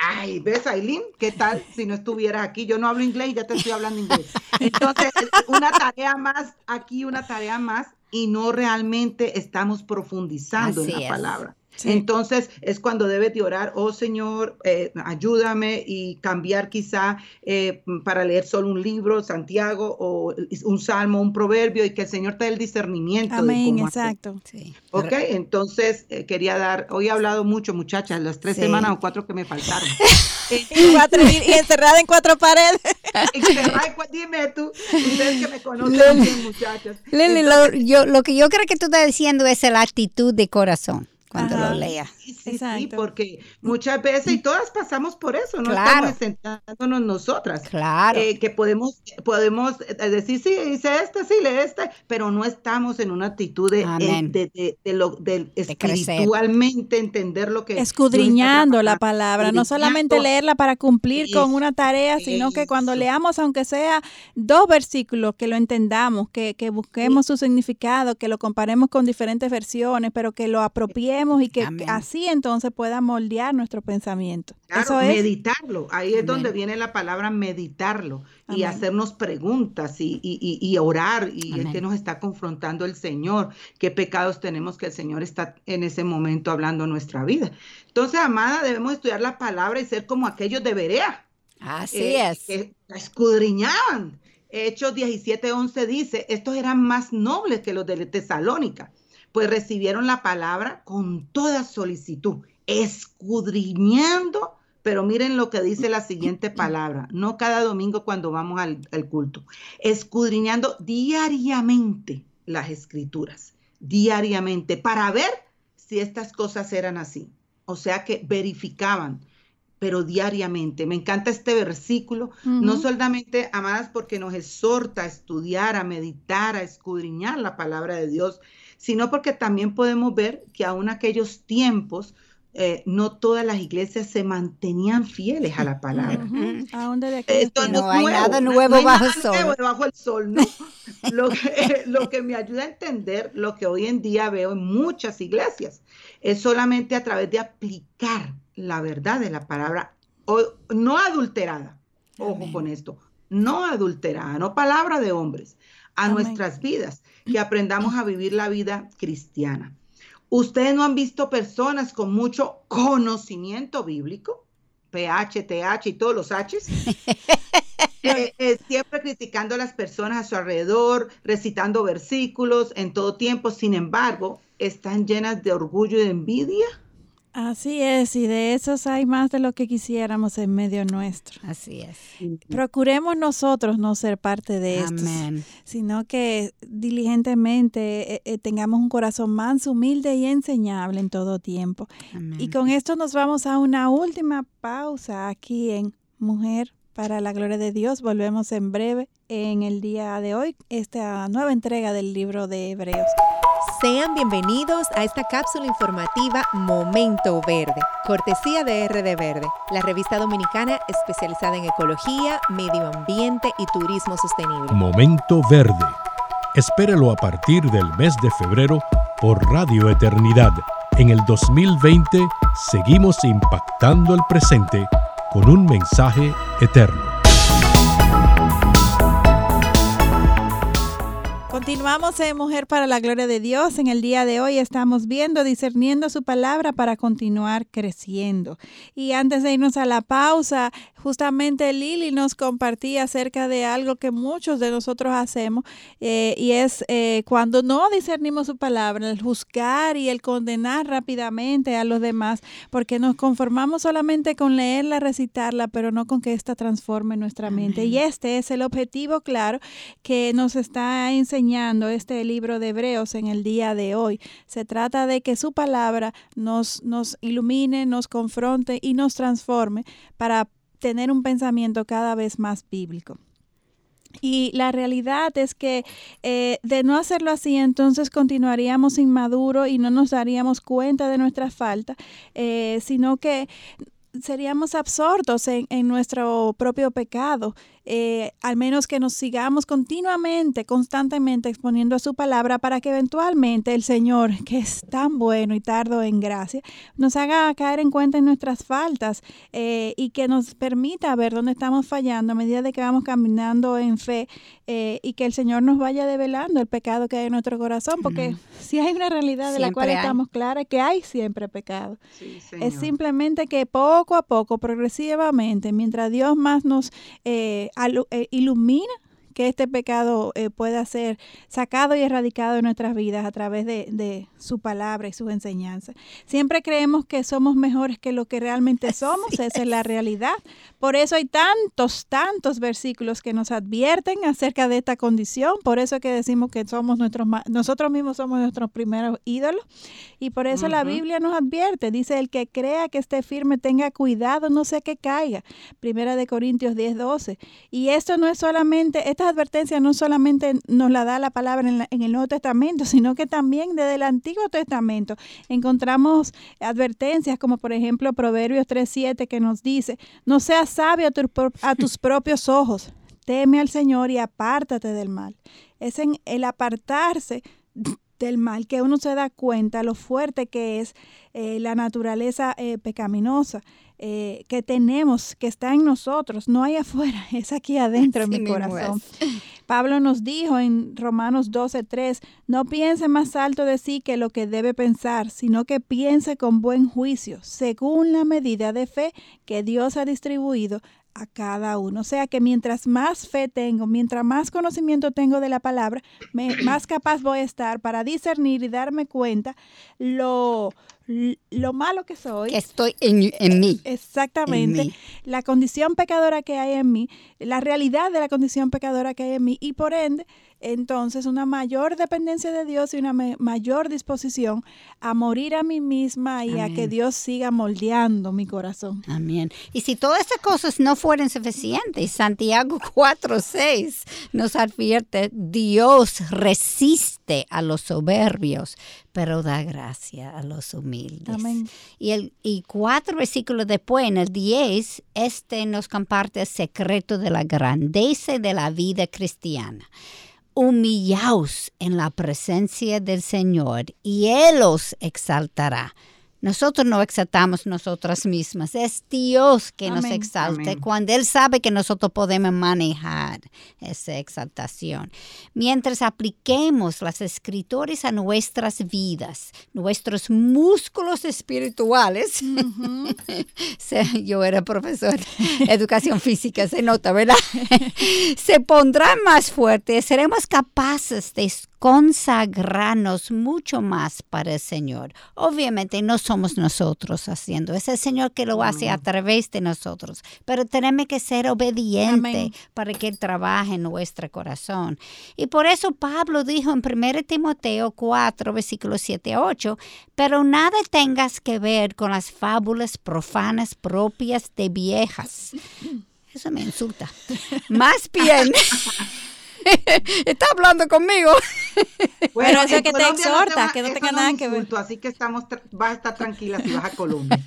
Ay, ¿ves, Aileen? ¿Qué tal si no estuvieras aquí? Yo no hablo inglés y ya te estoy hablando inglés. Entonces, una tarea más aquí, una tarea más y no realmente estamos profundizando en la palabra. Entonces es cuando debes de orar, oh Señor, eh, ayúdame y cambiar quizá eh, para leer solo un libro, Santiago, o un salmo, un proverbio, y que el Señor te dé el discernimiento. Amén, exacto. Sí. Ok, entonces eh, quería dar, hoy he hablado mucho, muchachas, las tres semanas o cuatro que me faltaron. y, encerrada en cuatro paredes. dime tú, ustedes que me conocen bien, muchachas. Lili, lo, yo, lo que yo creo que tú estás diciendo es la actitud de corazón cuando lo lea. Sí, sí, porque muchas veces, y todas pasamos por eso, no estamos sentándonos nosotras. Claro. Eh, que podemos, podemos eh, decir, sí, hice este, sí, lee este, pero no estamos en una actitud de, eh, de, lo, de, espiritualmente entender lo que... Escudriñando la palabra, no solamente leerla para cumplir con una tarea, sino que cuando leamos, aunque sea dos versículos, que lo entendamos, que, que busquemos su significado, que lo comparemos con diferentes versiones, pero que lo apropiemos y que así entonces pueda moldear nuestro pensamiento. Claro, meditarlo. Ahí es donde viene la palabra meditarlo y hacernos preguntas y, orar y es que nos está confrontando el Señor, qué pecados tenemos que el Señor está en ese momento hablando nuestra vida. Entonces, amada, debemos estudiar la palabra y ser como aquellos de Berea. Así eh, es. Que escudriñaban. Hechos 17:11 dice, estos eran más nobles que los de Tesalónica pues recibieron la palabra con toda solicitud, escudriñando, pero miren lo que dice la siguiente palabra, no cada domingo cuando vamos al, culto, escudriñando diariamente las escrituras, diariamente, para ver si estas cosas eran así. O sea que verificaban, pero diariamente. Me encanta este versículo, no solamente, amadas, porque nos exhorta a estudiar, a meditar, a escudriñar la palabra de Dios, sino porque también podemos ver que aún aquellos tiempos eh, no todas las iglesias se mantenían fieles a la palabra. Esto no, hay nada nuevo bajo el sol. bajo el sol, ¿no? lo, que, lo que me ayuda a entender lo que hoy en día veo en muchas iglesias es solamente a través de aplicar la verdad de la palabra, no adulterada, ojo con esto, no adulterada, no palabra de hombres, a nuestras vidas, que aprendamos a vivir la vida cristiana. Ustedes no han visto personas con mucho conocimiento bíblico, PH, TH y todos los H's, eh, eh, siempre criticando a las personas a su alrededor, recitando versículos en todo tiempo, sin embargo, están llenas de orgullo y de envidia Así es, y de esos hay más de lo que quisiéramos en medio nuestro. Así es. Procuremos nosotros no ser parte de esto, sino que diligentemente eh, eh, tengamos un corazón más humilde y enseñable en todo tiempo. Y con esto nos vamos a una última pausa aquí en Mujer para la Gloria de Dios. Volvemos en breve en el día de hoy, esta nueva entrega del libro de Hebreos. Sean bienvenidos a esta cápsula informativa Momento Verde, cortesía de RD Verde, la revista dominicana especializada en ecología, medio ambiente y turismo sostenible. Momento Verde. Espéralo a partir del mes de febrero por Radio Eternidad. En el 2020 seguimos impactando el presente con un mensaje eterno. Continuamos en Mujer para la Gloria de Dios. En el día de hoy estamos viendo, discerniendo su palabra para continuar creciendo. Y antes de irnos a la pausa, justamente Lili nos compartía acerca de algo que muchos de nosotros hacemos eh, y es eh, cuando no discernimos su palabra, el juzgar y el condenar rápidamente a los demás, porque nos conformamos solamente con leerla, recitarla, pero no con que ésta transforme nuestra mente. Y este es el objetivo claro que nos está enseñando este libro de Hebreos en el día de hoy. Se trata de que su palabra nos, nos ilumine, nos confronte y nos transforme para tener un pensamiento cada vez más bíblico. Y la realidad es que eh, de no hacerlo así, entonces continuaríamos inmaduros y no nos daríamos cuenta de nuestra falta, eh, sino que seríamos absortos en, en, nuestro propio pecado eh, al menos que nos sigamos continuamente, constantemente exponiendo a su palabra para que eventualmente el Señor, que es tan bueno y tardo en gracia, nos haga caer en cuenta en nuestras faltas eh, y que nos permita ver dónde estamos fallando a medida de que vamos caminando en fe eh, y que el Señor nos vaya develando el pecado que hay en nuestro corazón, porque si hay una realidad de la cual estamos claras, que hay siempre pecado. es simplemente que poco a poco, progresivamente, mientras Dios más nos eh, ilumina que este pecado eh, pueda ser sacado y erradicado de nuestras vidas a través de, su palabra y sus enseñanzas. Siempre creemos que somos mejores que lo que realmente somos, esa es la realidad. Por eso hay tantos, tantos versículos que nos advierten acerca de esta condición, por eso que decimos que somos nuestros, nosotros mismos somos nuestros primeros ídolos y por eso la Biblia nos advierte, dice el que crea que esté firme tenga cuidado, no sea que caiga. Primera de Corintios 10, 12. Y esto no es solamente, esta advertencia no solamente nos la da la palabra en, el Nuevo Testamento, sino que también desde el Antiguo Testamento encontramos advertencias como por ejemplo Proverbios 3.7 que nos dice, no seas sabio a, tus propios ojos, teme al Señor y apártate del mal. Es en el apartarse del mal que uno se da cuenta lo fuerte que es eh, la naturaleza eh, pecaminosa. Eh, que tenemos, que está en nosotros, no hay afuera, es aquí adentro en mi corazón. Pablo nos dijo en Romanos 12:3, no piense más alto de sí que lo que debe pensar, sino que piense con buen juicio, según la medida de fe que Dios ha distribuido a cada uno. O sea que mientras más fe tengo, mientras más conocimiento tengo de la palabra, más capaz voy a estar para discernir y darme cuenta lo, lo malo que soy. Que estoy en, mí. Exactamente. La condición pecadora que hay en mí, la realidad de la condición pecadora que hay en mí y por ende entonces una mayor dependencia de Dios y una mayor disposición a morir a mí misma y a que Dios siga moldeando mi corazón. Amén. Y si todas estas cosas no fueran suficientes, Santiago 4:6 nos advierte, Dios resiste a los soberbios, pero da gracia a los humildes. Amén. Y, el, y cuatro versículos después, en el 10, este nos comparte el secreto de la grandeza de la vida cristiana humillaos en la presencia del Señor y Él os exaltará. Nosotros no exaltamos nosotras mismas, es Dios que nos exalte cuando Él sabe que nosotros podemos manejar esa exaltación. Mientras apliquemos las escrituras a nuestras vidas, nuestros músculos espirituales, yo era profesor de educación física, se nota, ¿verdad? se pondrán más fuertes, seremos capaces de consagrarnos mucho más para el Señor. Obviamente no somos nosotros haciendo, es el Señor que lo hace a través de nosotros, pero tenemos que ser obedientes para que Él trabaje en nuestro corazón. Y por eso Pablo dijo en 1 Timoteo 4, versículos 7 a 8, pero nada tengas que ver con las fábulas profanas propias de viejas. Eso me insulta. Más bien... está hablando conmigo. Bueno, eso que te exhorta, que no tenga nada que ver. Así que estamos, vas a estar tranquila si vas a Colombia.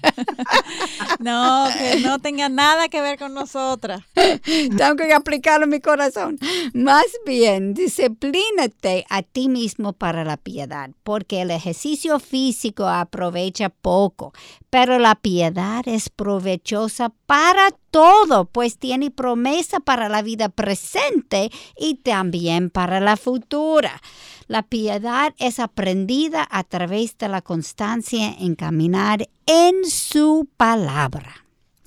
no, que no tenga nada que ver con nosotras. Tengo que aplicarlo en mi corazón. Más bien, disciplínate a ti mismo para la piedad, porque el ejercicio físico aprovecha poco, pero la piedad es provechosa para todo, pues tiene promesa para la vida presente y también para la futura. La piedad es aprendida a través de la constancia en caminar en su palabra.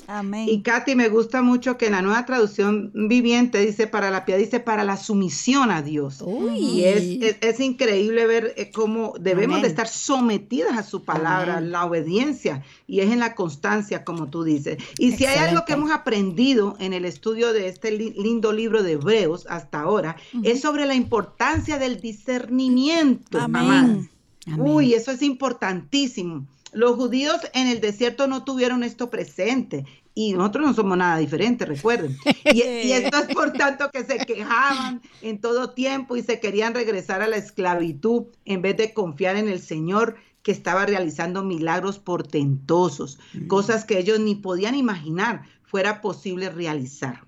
Amén. Y Katy, me gusta mucho que en la nueva traducción viviente dice para la piedad, dice para la sumisión a Dios. Y es, es, increíble ver eh, cómo debemos de estar sometidas a su palabra, la obediencia, y es en la constancia, como tú dices. Y si hay algo que hemos aprendido en el estudio de este lindo libro de Hebreos hasta ahora, es sobre la importancia del discernimiento. Amén. Uy, eso es importantísimo. Los judíos en el desierto no tuvieron esto presente y nosotros no somos nada diferentes, recuerden. Y, esto es por tanto que se quejaban en todo tiempo y se querían regresar a la esclavitud en vez de confiar en el Señor que estaba realizando milagros portentosos, mm. cosas que ellos ni podían imaginar fuera posible realizar.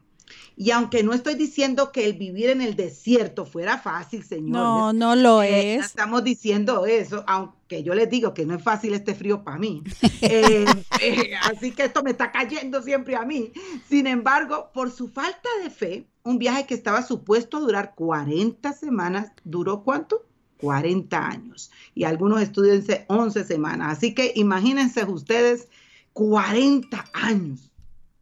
Y aunque no estoy diciendo que el vivir en el desierto fuera fácil, señor. No, no lo eh, es. Estamos diciendo eso, aunque yo les digo que no es fácil este frío para mí. Eh, eh, así que esto me está cayendo siempre a mí. Sin embargo, por su falta de fe, un viaje que estaba supuesto a durar 40 semanas, ¿duró cuánto? 40 años. Y algunos estudios 11 semanas. Así que imagínense ustedes 40 años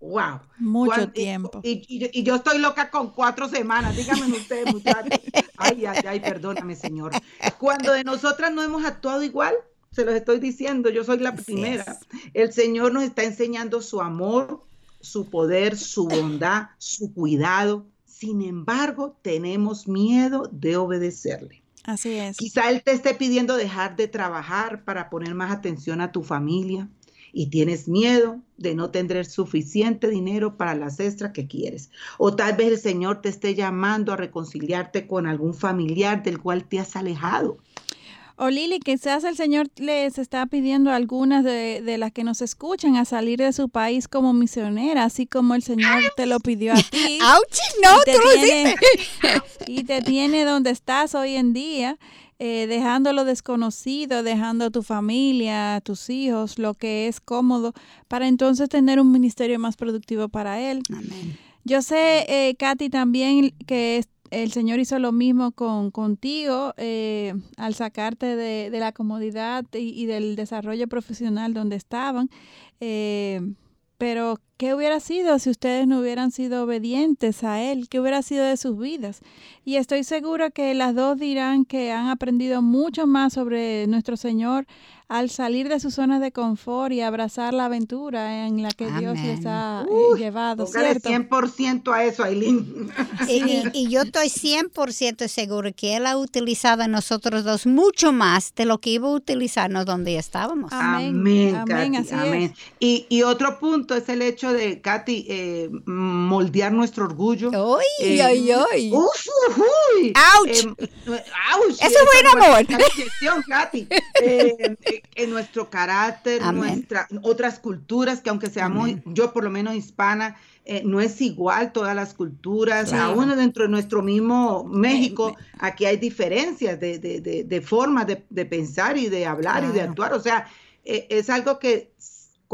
wow. Mucho tiempo. Y, yo estoy loca con cuatro semanas, díganme ustedes, muchachos. Ay, ay, ay, perdóname, Señor. Cuando de nosotras no hemos actuado igual, se los estoy diciendo, yo soy la primera. El Señor nos está enseñando su amor, su poder, su bondad, su cuidado. Sin embargo, tenemos miedo de obedecerle. Así es. Quizá Él te esté pidiendo dejar de trabajar para poner más atención a tu familia y tienes miedo de no tener suficiente dinero para las extras que quieres. O tal vez el Señor te esté llamando a reconciliarte con algún familiar del cual te has alejado. O Lili, quizás el Señor les está pidiendo a algunas de, las que nos escuchan a salir de su país como misionera, así como el Señor te lo pidió a ti. ¡Auch! No, y te, tiene, y te tiene donde estás hoy en día. Eh, dejando lo desconocido, dejando a tu familia, a tus hijos, lo que es cómodo, para entonces tener un ministerio más productivo para él. Yo sé, eh, Katy, también que el Señor hizo lo mismo con contigo eh, al sacarte de, la comodidad y, del desarrollo profesional donde estaban. pero, ¿qué hubiera sido si ustedes no hubieran sido obedientes a Él? ¿Qué hubiera sido de sus vidas? Y estoy segura que las dos dirán que han aprendido mucho más sobre nuestro Señor al salir de sus zonas de confort y abrazar la aventura en la que Dios les ha eh, llevado, ¿cierto? 100% a eso, Aileen. Y, yo estoy 100% seguro que Él ha utilizado a nosotros dos mucho más de lo que iba a utilizarnos donde estábamos. Amén, amén, amén. Y, y, otro punto es el hecho de, Katy, eh, moldear nuestro orgullo. ¡Uy, eh, ay, ay! ¡Uf, uy! ¡Auch! Eh, ¡Auch! Eso es buen amor. Katy. Eh, en nuestro carácter, nuestra, otras culturas que aunque seamos, yo por lo menos hispana, eh, no es igual todas las culturas, aún dentro de nuestro mismo México, aquí hay diferencias de, de, de, de formas de, pensar y de hablar y de actuar, o sea, eh, es algo que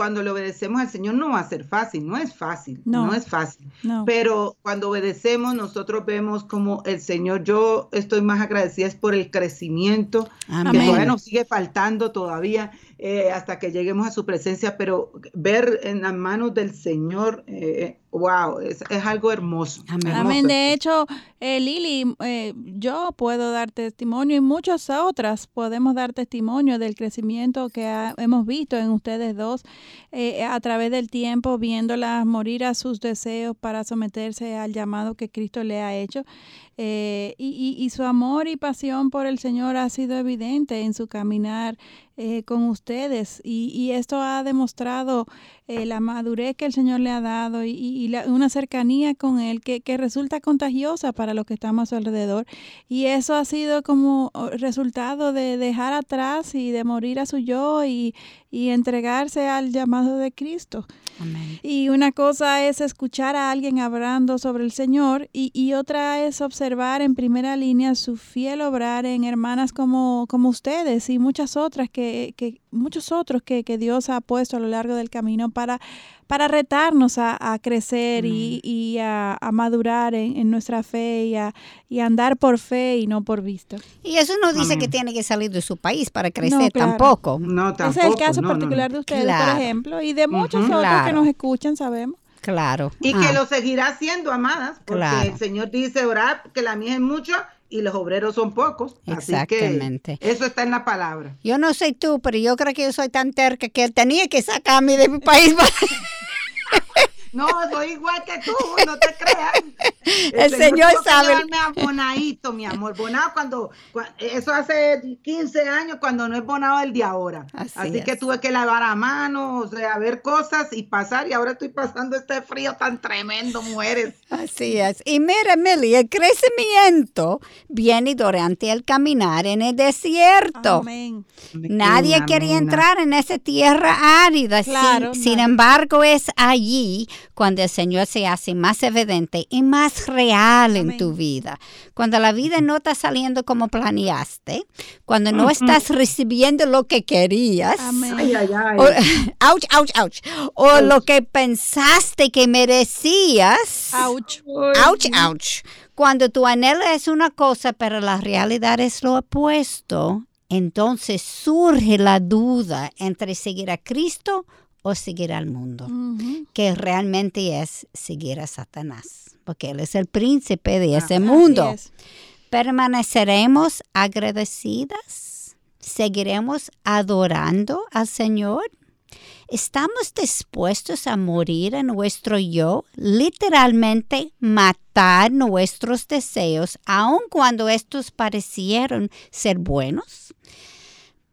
cuando le obedecemos al Señor no va a ser fácil, no es fácil, no, es fácil. Pero cuando obedecemos, nosotros vemos como el Señor, yo estoy más agradecida es por el crecimiento, que todavía nos sigue faltando todavía eh, hasta que lleguemos a su presencia, pero ver en las manos del Señor eh, wow, es, algo hermoso. Amén. De hecho, eh, Lili, eh, yo puedo dar testimonio y muchas otras podemos dar testimonio del crecimiento que hemos visto en ustedes dos eh, a través del tiempo, viéndolas morir a sus deseos para someterse al llamado que Cristo le ha hecho. eh, y, su amor y pasión por el Señor ha sido evidente en su caminar eh, con ustedes. Y, esto ha demostrado eh, la madurez que el Señor le ha dado y, una cercanía con Él que, resulta contagiosa para los que estamos a su alrededor. Y eso ha sido como oh, resultado de dejar atrás y de morir a su yo y, entregarse al llamado de Cristo. Y una cosa es escuchar a alguien hablando sobre el Señor y, otra es observar en primera línea su fiel obrar en hermanas como, como ustedes y muchas otras que, que muchos otros que, que, Dios ha puesto a lo largo del camino para, para retarnos a, crecer y, a, madurar en, nuestra fe y a, y andar por fe y no por vista. Y eso no dice que tiene que salir de su país para crecer tampoco. No, tampoco. Ese es el caso particular de ustedes, por ejemplo, y de muchos otros que nos escuchan, sabemos. Claro. Y que ah. lo seguirá haciendo, amadas, porque el Señor dice, orar, que la mía es mucho y los obreros son pocos. Exactamente. eso está en la palabra. Yo no sé tú, pero yo creo que yo soy tan terca que él tenía que sacarme de mi país. No, soy igual que tú, no te creas. El, Señor, sabe. bonadito, mi amor. Bonado cuando, eso hace 15 años cuando no es bonado el de ahora. Así, que tuve que lavar a mano, o sea, ver cosas y pasar. Y ahora estoy pasando este frío tan tremendo, mujeres. Así es. Y mira, Meli, el crecimiento viene durante el caminar en el desierto. Amén. Nadie quería entrar en esa tierra árida. Claro, sin embargo, es allí cuando el Señor se hace más evidente y más real en tu vida. Cuando la vida no está saliendo como planeaste, cuando no estás recibiendo lo que querías, O, ouch, ouch, ouch, o lo que pensaste que merecías, ouch, ouch, ouch. Cuando tu anhelo es una cosa, pero la realidad es lo opuesto, entonces surge la duda entre seguir a Cristo o seguir al mundo, que realmente es seguir a Satanás, porque él es el príncipe de ese mundo. ¿Permaneceremos agradecidas? ¿Seguiremos adorando al Señor? ¿Estamos dispuestos a morir a nuestro yo, literalmente matar nuestros deseos, aun cuando estos parecieron ser buenos?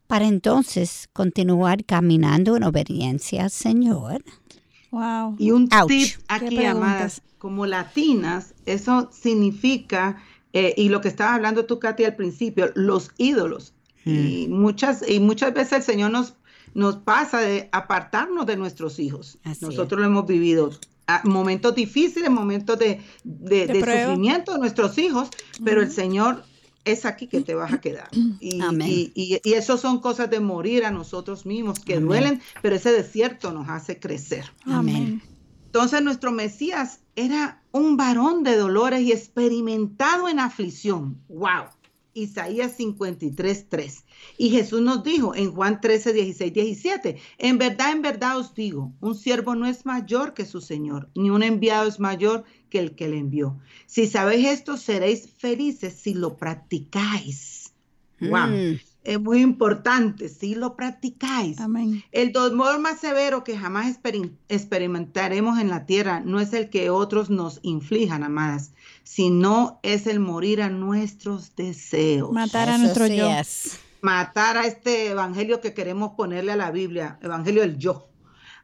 Para entonces continuar caminando en obediencia al Señor. Wow. Y un tip aquí, amadas, como latinas, eso significa, eh, y lo que estaba hablando tú, Katy, al principio, los ídolos. Y, muchas, y muchas veces el Señor nos, nos pasa de apartarnos de nuestros hijos. Nosotros lo hemos vivido. momentos difíciles, momentos de, de, sufrimiento de nuestros hijos, pero el Señor es aquí que te vas a quedar. Y, y, y, eso son cosas de morir a nosotros mismos que duelen, pero ese desierto nos hace crecer. Amén. Entonces nuestro Mesías era un varón de dolores y experimentado en aflicción. ¡Wow! Isaías 53, 3. Y Jesús nos dijo en Juan 13, 16, 17, en verdad, en verdad os digo, un siervo no es mayor que su Señor, ni un enviado es mayor que el que le envió. Si sabéis esto, seréis felices si lo practicáis. Wow. Mm. Es muy importante si lo practicáis. Amén. El dolor más severo que jamás experimentaremos en la tierra no es el que otros nos inflijan, amadas, sino es el morir a nuestros deseos. Matar a nuestro yo. Matar a este evangelio que queremos ponerle a la Biblia, evangelio del yo.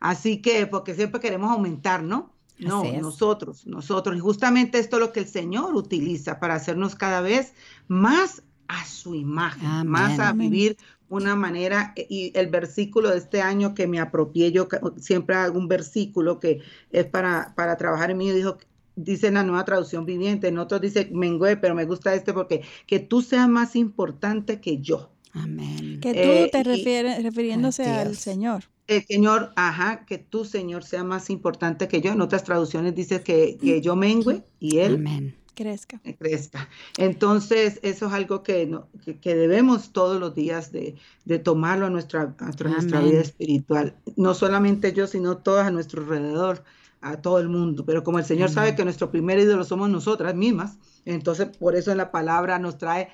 Así que, porque siempre queremos aumentar, ¿no? No, nosotros, nosotros. Y justamente esto es lo que el Señor utiliza para hacernos cada vez más a su imagen, más a vivir una manera. Y el versículo de este año que me apropié, yo siempre hago un versículo que es para, para trabajar en mí, dijo, dice en la nueva traducción viviente, en otros dice mengue, pero me gusta este porque que tú seas más importante que yo. Amén. Que tú eh, te refieres, refiriéndose al Señor el Señor, ajá, que tu Señor sea más importante que yo. En otras traducciones dice que, que yo mengüe y Él crezca. crezca. Entonces, eso es algo que, que, debemos todos los días de, de tomarlo a nuestra, a nuestra vida espiritual. No solamente yo, sino todos a nuestro alrededor, a todo el mundo. Pero como el Señor sabe que nuestro primer ídolo somos nosotras mismas, entonces por eso en la palabra nos trae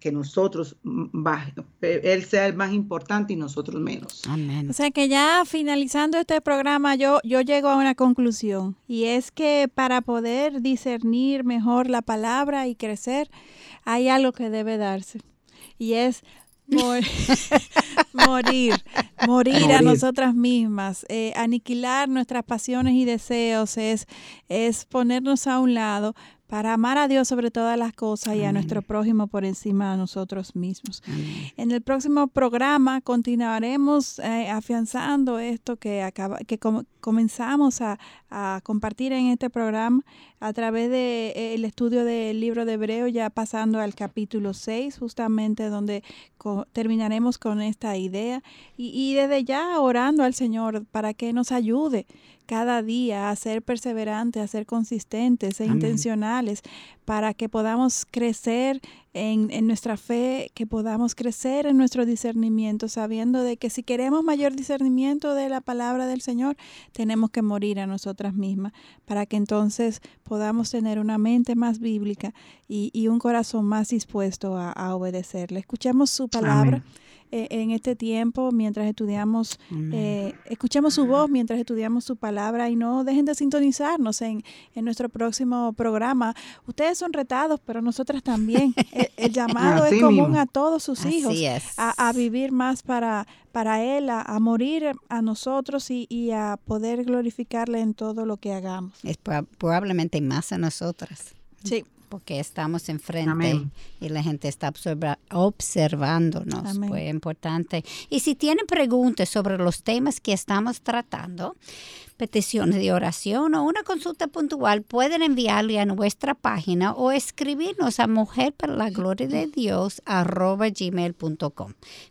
que nosotros, Él sea el más importante y nosotros menos. O sea que ya finalizando este programa, yo, yo llego a una conclusión y es que para poder discernir mejor la palabra y crecer, hay algo que debe darse y es morir, morir, a nosotras mismas, eh, aniquilar nuestras pasiones y deseos, es, es ponernos a un lado para amar a Dios sobre todas las cosas y a nuestro prójimo por encima de nosotros mismos. En el próximo programa continuaremos eh, afianzando esto que, acaba, que comenzamos a, compartir en este programa a través del de, eh, estudio del libro de Hebreo, ya pasando al capítulo 6, justamente donde terminaremos con esta idea. Y, y desde ya orando al Señor para que nos ayude cada día a ser perseverantes, a ser consistentes e intencionales para que podamos crecer en, en, nuestra fe, que podamos crecer en nuestro discernimiento, sabiendo de que si queremos mayor discernimiento de la palabra del Señor, tenemos que morir a nosotras mismas, para que entonces podamos tener una mente más bíblica y, y un corazón más dispuesto a, a obedecerle. Escuchemos su palabra. Eh, en este tiempo mientras estudiamos, eh, escuchemos su voz mientras estudiamos su palabra y no dejen de sintonizarnos en, en nuestro próximo programa. Ustedes son retados, pero nosotras también. El, llamado es común a todos sus hijos a, a, vivir más para, para Él, a, morir a nosotros y, y, a poder glorificarle en todo lo que hagamos. Es probablemente más a nosotras. Sí porque estamos enfrente y la gente está observándonos. Muy importante. Y si tienen preguntas sobre los temas que estamos tratando, peticiones de oración o una consulta puntual, pueden enviarle a nuestra página o escribirnos a mujer para la gloria de Dios.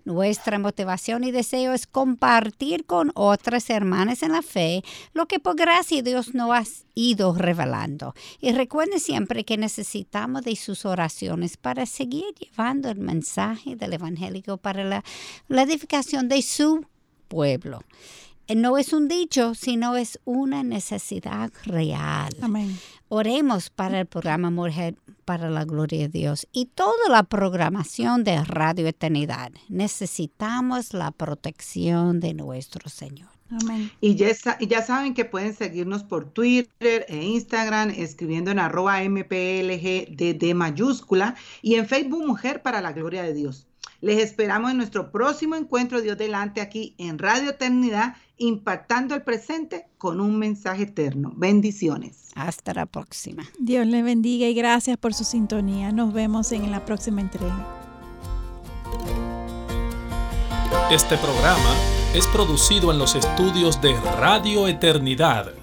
Nuestra motivación y deseo es compartir con otras hermanas en la fe lo que por gracia Dios nos ha ido revelando. Y recuerden siempre que necesitamos de sus oraciones para seguir llevando el mensaje del Evangelio para la edificación de su pueblo. Eh, no es un dicho, sino es una necesidad real. Amén. Oremos para el programa Mujer para la Gloria de Dios y toda la programación de Radio Eternidad. Necesitamos la protección de nuestro Señor. Amén. Y ya, ya, saben que pueden seguirnos por Twitter e Instagram escribiendo en arroba mplg de mayúscula y en Facebook Mujer para la Gloria de Dios. Les esperamos en nuestro próximo encuentro Dios delante aquí en Radio Eternidad, impactando el presente con un mensaje eterno. Bendiciones. Hasta la próxima. Dios le bendiga y gracias por su sintonía. Nos vemos en la próxima entrega. Este programa es producido en los estudios de Radio Eternidad